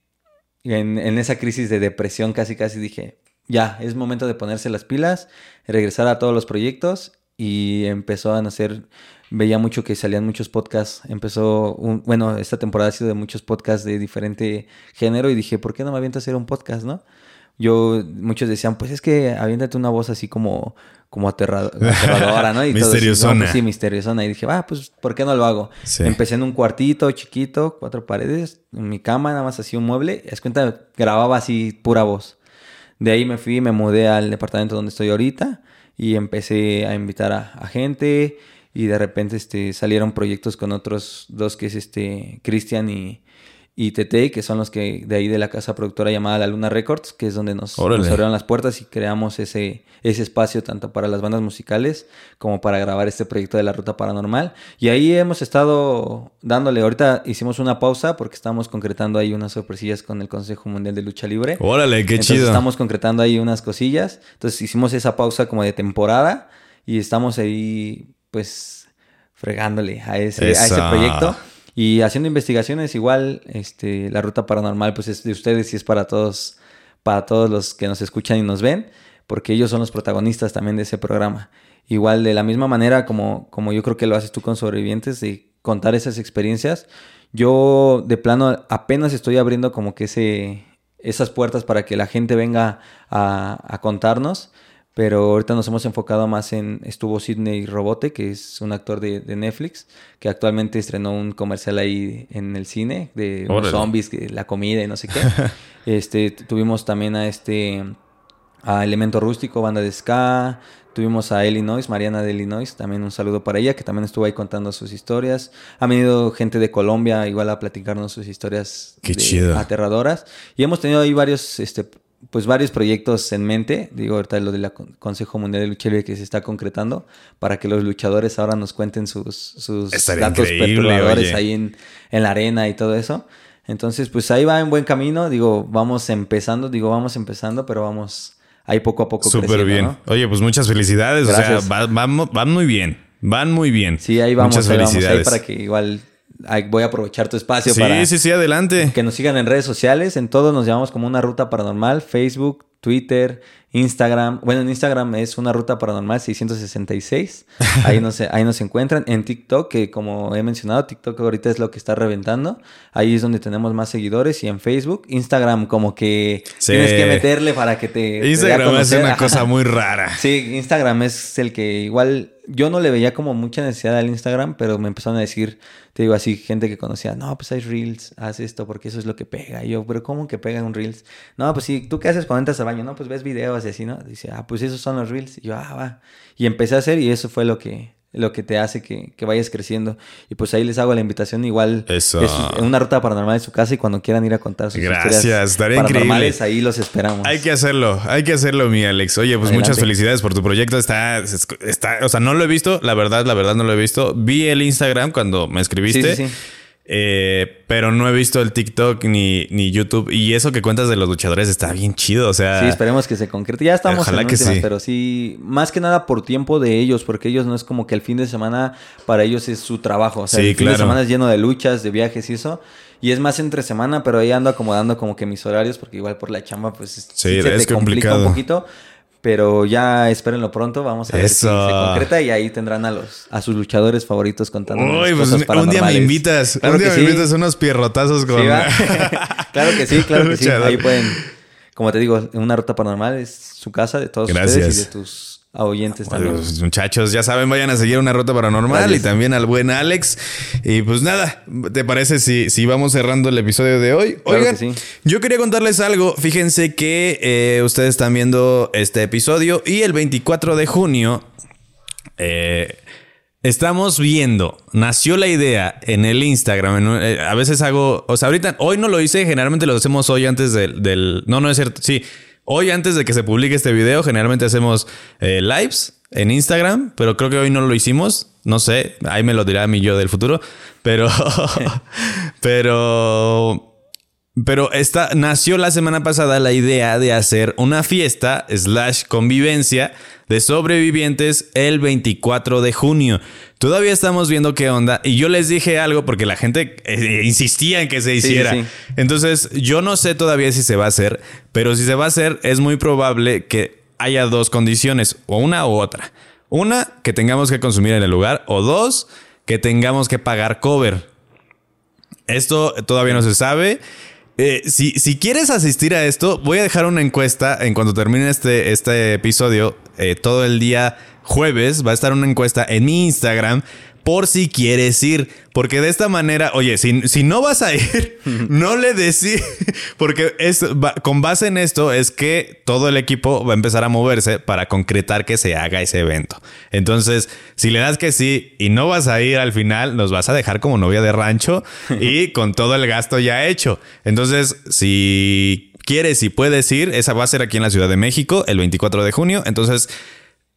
en, en esa crisis de depresión casi casi dije, ya, es momento de ponerse las pilas, regresar a todos los proyectos y empezó a nacer, veía mucho que salían muchos podcasts, empezó, un, bueno, esta temporada ha sido de muchos podcasts de diferente género y dije, ¿por qué no me aviento a hacer un podcast, no? Yo, muchos decían, pues es que aviéntate una voz así como, como aterradora, ¿no? Y misteriosona. Pues sí, misteriosona. Y dije, ah, pues, ¿por qué no lo hago? Empecé en un cuartito chiquito, cuatro paredes, en mi cama, nada más así un mueble. Es cuenta, grababa así pura voz. De ahí me fui, me mudé al departamento donde estoy ahorita y empecé a invitar a, gente y de repente este, salieron proyectos con otros dos que es este Cristian y, y Tete, que son los que de ahí de la casa productora llamada La Luna Records, que es donde nos, abrieron las puertas y creamos ese, ese espacio tanto para las bandas musicales como para grabar este proyecto de la Ruta Paranormal. Y ahí hemos estado dándole, ahorita hicimos una pausa porque estamos concretando ahí unas sorpresillas con el Consejo Mundial de Lucha Libre. Órale, qué Entonces, chido. Estamos concretando ahí unas cosillas. Entonces hicimos esa pausa como de temporada y estamos ahí pues fregándole a ese, a ese proyecto. Y haciendo investigaciones, igual, este, la ruta paranormal, pues es de ustedes y es para todos, para todos los que nos escuchan y nos ven, porque ellos son los protagonistas también de ese programa. Igual, de la misma manera como, como yo creo que lo haces tú con sobrevivientes, de contar esas experiencias, yo de plano apenas estoy abriendo como que ese, esas puertas para que la gente venga a, a contarnos Pero ahorita nos hemos enfocado más en. Estuvo Sidney Robote, que es un actor de, de Netflix, que actualmente estrenó un comercial ahí en el cine de unos zombies, la comida y no sé qué. este, tuvimos también a este. A Elemento Rústico, banda de ska. Tuvimos a Illinois, Mariana de Illinois, también un saludo para ella, que también estuvo ahí contando sus historias. Ha venido gente de Colombia igual a platicarnos sus historias de- chido. aterradoras. Y hemos tenido ahí varios, este, pues varios proyectos en mente. Digo, ahorita lo del Consejo Mundial de Lucha Libre que se está concretando para que los luchadores ahora nos cuenten sus, sus Estaría datos perturbadores oye. ahí en, en la arena y todo eso. Entonces, pues ahí va en buen camino. Digo, vamos empezando, digo, vamos empezando, pero vamos ahí poco a poco Súper bien. ¿no? Oye, pues muchas felicidades. O Gracias. sea, va- van, van muy bien. Van muy bien. Sí, ahí vamos, Muchas ahí vamos, ahí felicidades. para que igual voy a aprovechar tu espacio Sí, para sí, sí, adelante. que nos sigan en redes sociales. En todos nos llamamos como una ruta paranormal, Facebook, Twitter, Instagram. Bueno, en Instagram es una ruta paranormal 666. Ahí nos, ahí nos encuentran. En TikTok, que como he mencionado, TikTok ahorita es lo que está reventando. Ahí es donde tenemos más seguidores. Y en Facebook, Instagram como que Sí. tienes que meterle para que te... Instagram es una cosa muy rara. Sí, Instagram es el que igual yo no le veía como mucha necesidad al Instagram, pero me empezaron a decir, te digo así, gente que conocía, no, pues hay Reels, haz esto porque eso es lo que pega. Y yo, pero ¿cómo que pega un Reels? No, pues sí, ¿tú qué haces cuando entras al baño? No, pues ves videos y así, ¿no? Dice, ah, pues esos son los Reels. Y yo, ah, va. Y empecé a hacer y eso fue lo que, lo que te hace que, que vayas creciendo. Y pues ahí les hago la invitación igual. Eso. Es una ruta paranormal en su casa y cuando quieran ir a contar sus Gracias, historias estaría paranormales, increíble. ahí los esperamos. Hay que hacerlo, hay que hacerlo, mi Alex. Oye, pues Adelante. muchas felicidades por tu proyecto. Está, está, o sea, no lo he visto, la verdad, la verdad no lo he visto. Vi el Instagram cuando me escribiste. Sí, sí, sí. Eh, pero no he visto el TikTok ni, ni YouTube. Y eso que cuentas de los luchadores está bien chido. O sea, Sí, esperemos que se concrete. Ya estamos Ojalá en que últimas, sí. pero sí, más que nada por tiempo de ellos, porque ellos no es como que el fin de semana para ellos es su trabajo. O sea, Sí, el fin de semana es lleno de luchas, de viajes y eso. Y es más entre semana, pero ahí ando acomodando como que mis horarios, porque igual por la chamba, pues Sí, se es te complica complicado. un poquito. Pero ya espérenlo pronto, vamos a ver si Eso. se concreta y ahí tendrán a los a sus luchadores favoritos contando Uy, pues cosas un día me invitas. Claro un día me sí. invitas unos pierrotazos con. Sí, claro que sí, claro que sí. Ahí pueden, como te digo, una ruta paranormal es su casa de todos Gracias. ustedes y de tus oyentes Bueno, también. muchachos, ya saben, vayan a seguir una ruta paranormal Gracias. y también al buen Alex. Y pues nada, ¿te parece si, si vamos cerrando el episodio de hoy? Claro Oigan, que sí. yo quería contarles algo. Fíjense que eh, ustedes están viendo este episodio y el 24 de junio eh, estamos viendo, nació la idea en el Instagram. en un- eh, a veces hago, o sea, ahorita, hoy no lo hice, generalmente lo hacemos hoy antes del, del- no, no es cierto, sí, hoy antes de que se publique este video, generalmente hacemos eh, lives en Instagram, pero creo que hoy no lo hicimos. No sé, ahí me lo dirá mi yo del futuro, pero, pero pero esta nació la semana pasada la idea de hacer una fiesta slash convivencia de sobrevivientes el 24 de junio. Todavía estamos viendo qué onda y yo les dije algo porque la gente eh, insistía en que se Sí, hiciera. sí. Entonces yo no sé todavía si se va a hacer, pero si se va a hacer es muy probable que haya dos condiciones, o una u otra. Una, que tengamos que consumir en el lugar, o dos, que tengamos que pagar cover. Esto todavía no se sabe. Eh, si, si quieres asistir a esto, voy a dejar una encuesta en cuanto termine este, este episodio. eh, todo el día jueves va a estar una encuesta en mi Instagram por si quieres ir. Porque de esta manera, oye, si, si no vas a ir, no le decís. Porque es, va- con base en esto es que todo el equipo va a empezar a moverse para concretar que se haga ese evento. Entonces, si le das que sí y no vas a ir al final, nos vas a dejar como novia de rancho y con todo el gasto ya hecho. Entonces, si quieres y puedes ir, esa va a ser aquí en la Ciudad de México el 24 de junio. Entonces,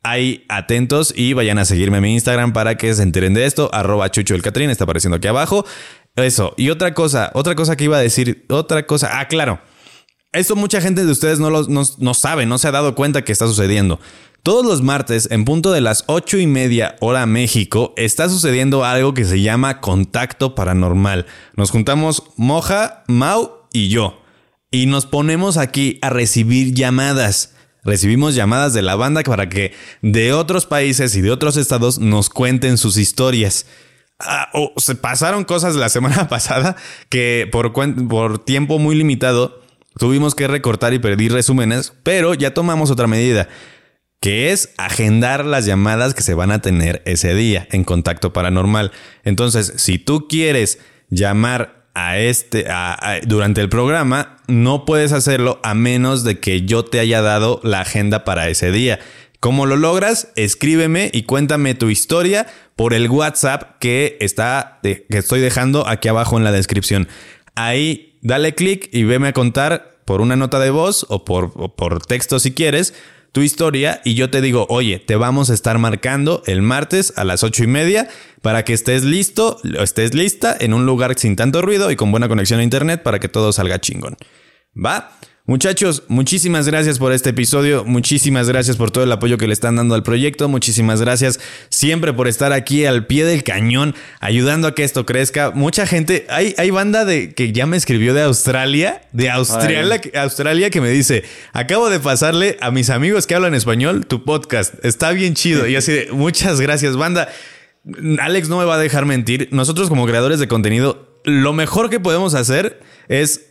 Ahí atentos y vayan a seguirme en mi Instagram para que se enteren de esto. Arroba Chucho el Catrín, está apareciendo aquí abajo. Eso. Y otra cosa, otra cosa que iba a decir, otra cosa. Ah, claro. Esto mucha gente de ustedes no, lo, no, no sabe, no se ha dado cuenta que está sucediendo. Todos los martes, en punto de las ocho y media hora México, está sucediendo algo que se llama contacto paranormal. Nos juntamos Moja, Mau y yo. Y nos ponemos aquí a recibir llamadas. Recibimos llamadas de la banda para que de otros países y de otros estados nos cuenten sus historias. Ah, se pasaron cosas la semana pasada que por, por tiempo muy limitado tuvimos que recortar y pedir resúmenes, pero ya tomamos otra medida. que es agendar las llamadas que se van a tener ese día en contacto paranormal. Entonces, si tú quieres llamar a este durante el programa, no puedes hacerlo a menos de que yo te haya dado la agenda para ese día. ¿Cómo lo logras? Escríbeme y cuéntame tu historia por el WhatsApp que está que estoy dejando aquí abajo en la descripción. Ahí dale clic y veme a contar por una nota de voz o por, o por texto si quieres tu historia y yo te digo, oye, te vamos a estar marcando el martes a las ocho y media para que estés listo, estés lista en un lugar sin tanto ruido y con buena conexión a internet para que todo salga chingón. ¿Va? Muchachos, muchísimas gracias por este episodio, muchísimas gracias por todo el apoyo que le están dando al proyecto, muchísimas gracias siempre por estar aquí al pie del cañón, ayudando a que esto crezca. Mucha gente, hay, hay banda de que ya me escribió de Australia, de Australia, Australia que me dice, acabo de pasarle a mis amigos que hablan español tu podcast, está bien chido. Y así de, muchas gracias, banda. Alex no me va a dejar mentir, nosotros como creadores de contenido, lo mejor que podemos hacer es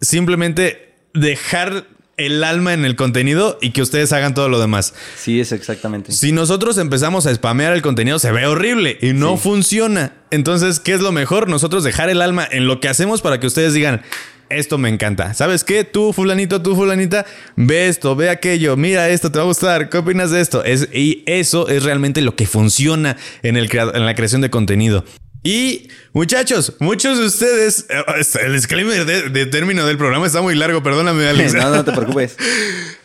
simplemente dejar el alma en el contenido y que ustedes hagan todo lo demás. Sí, es exactamente. Si nosotros empezamos a spamear el contenido, se ve horrible y no funciona. Entonces, ¿qué es lo mejor? Nosotros dejar el alma en lo que hacemos para que ustedes digan, esto me encanta. ¿Sabes qué? Tú, fulanito, tú, fulanita, ve esto, ve aquello, mira esto, te va a gustar. ¿Qué opinas de esto? Es, y eso es realmente lo que funciona en, el, en la creación de contenido. Y muchachos, muchos de ustedes, eh, el disclaimer de, término del programa está muy largo, perdóname Alex. no, no te preocupes.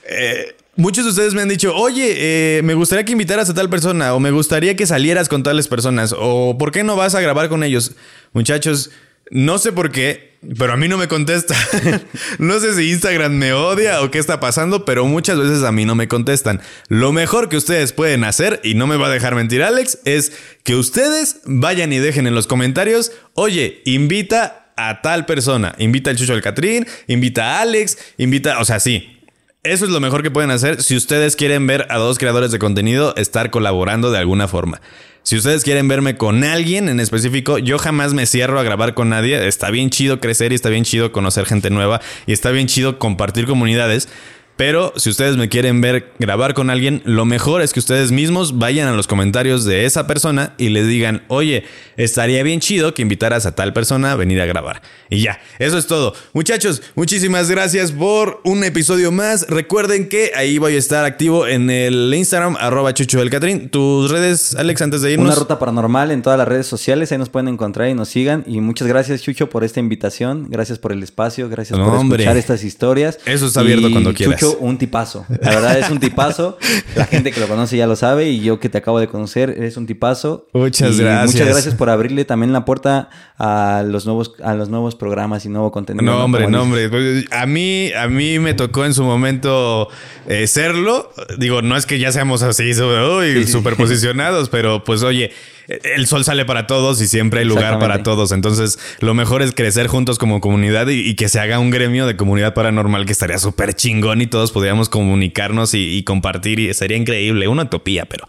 Eh, muchos de ustedes me han dicho, oye, eh, me gustaría que invitaras a tal persona, o me gustaría que salieras con tales personas, o ¿por qué no vas a grabar con ellos? Muchachos, no sé por qué, pero a mí no me contesta. no sé si Instagram me odia o qué está pasando, pero muchas veces a mí no me contestan. Lo mejor que ustedes pueden hacer, y no me va a dejar mentir Alex, es que ustedes vayan y dejen en los comentarios, oye, invita a tal persona, invita al Chucho al Catrín, invita a Alex, invita, o sea, sí, eso es lo mejor que pueden hacer si ustedes quieren ver a dos creadores de contenido estar colaborando de alguna forma. Si ustedes quieren verme con alguien en específico, yo jamás me cierro a grabar con nadie. Está bien chido crecer y está bien chido conocer gente nueva y está bien chido compartir comunidades. Pero si ustedes me quieren ver grabar con alguien, lo mejor es que ustedes mismos vayan a los comentarios de esa persona y le digan, oye, estaría bien chido que invitaras a tal persona a venir a grabar. Y ya, eso es todo. Muchachos, muchísimas gracias por un episodio más. Recuerden que ahí voy a estar activo en el Instagram, arroba chucho del Catrín. Tus redes, Alex, antes de irnos. Una ruta paranormal en todas las redes sociales, ahí nos pueden encontrar y nos sigan. Y muchas gracias, Chucho, por esta invitación. Gracias por el espacio, gracias por escuchar estas historias. Eso está abierto cuando quieras un tipazo. La verdad es un tipazo. La gente que lo conoce ya lo sabe y yo que te acabo de conocer eres un tipazo. Muchas gracias. Muchas gracias por abrirle también la puerta a los nuevos a los nuevos programas y nuevo contenido. No, hombre, no, hombre. Pues, a mí a mí me tocó en su momento eh, serlo. Digo, no es que ya seamos así superposicionados, pero pues oye, el sol sale para todos y siempre hay lugar para todos. Entonces, lo mejor es crecer juntos como comunidad y, que se haga un gremio de comunidad paranormal que estaría súper chingón y todos podríamos comunicarnos y, compartir y sería increíble. Una utopía, pero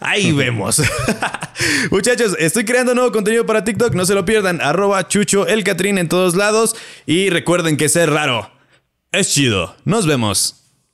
ahí vemos. Muchachos, estoy creando nuevo contenido para TikTok. No se lo pierdan. Arroba Chucho el Catrín en todos lados. Y recuerden que ser raro es chido. Nos vemos.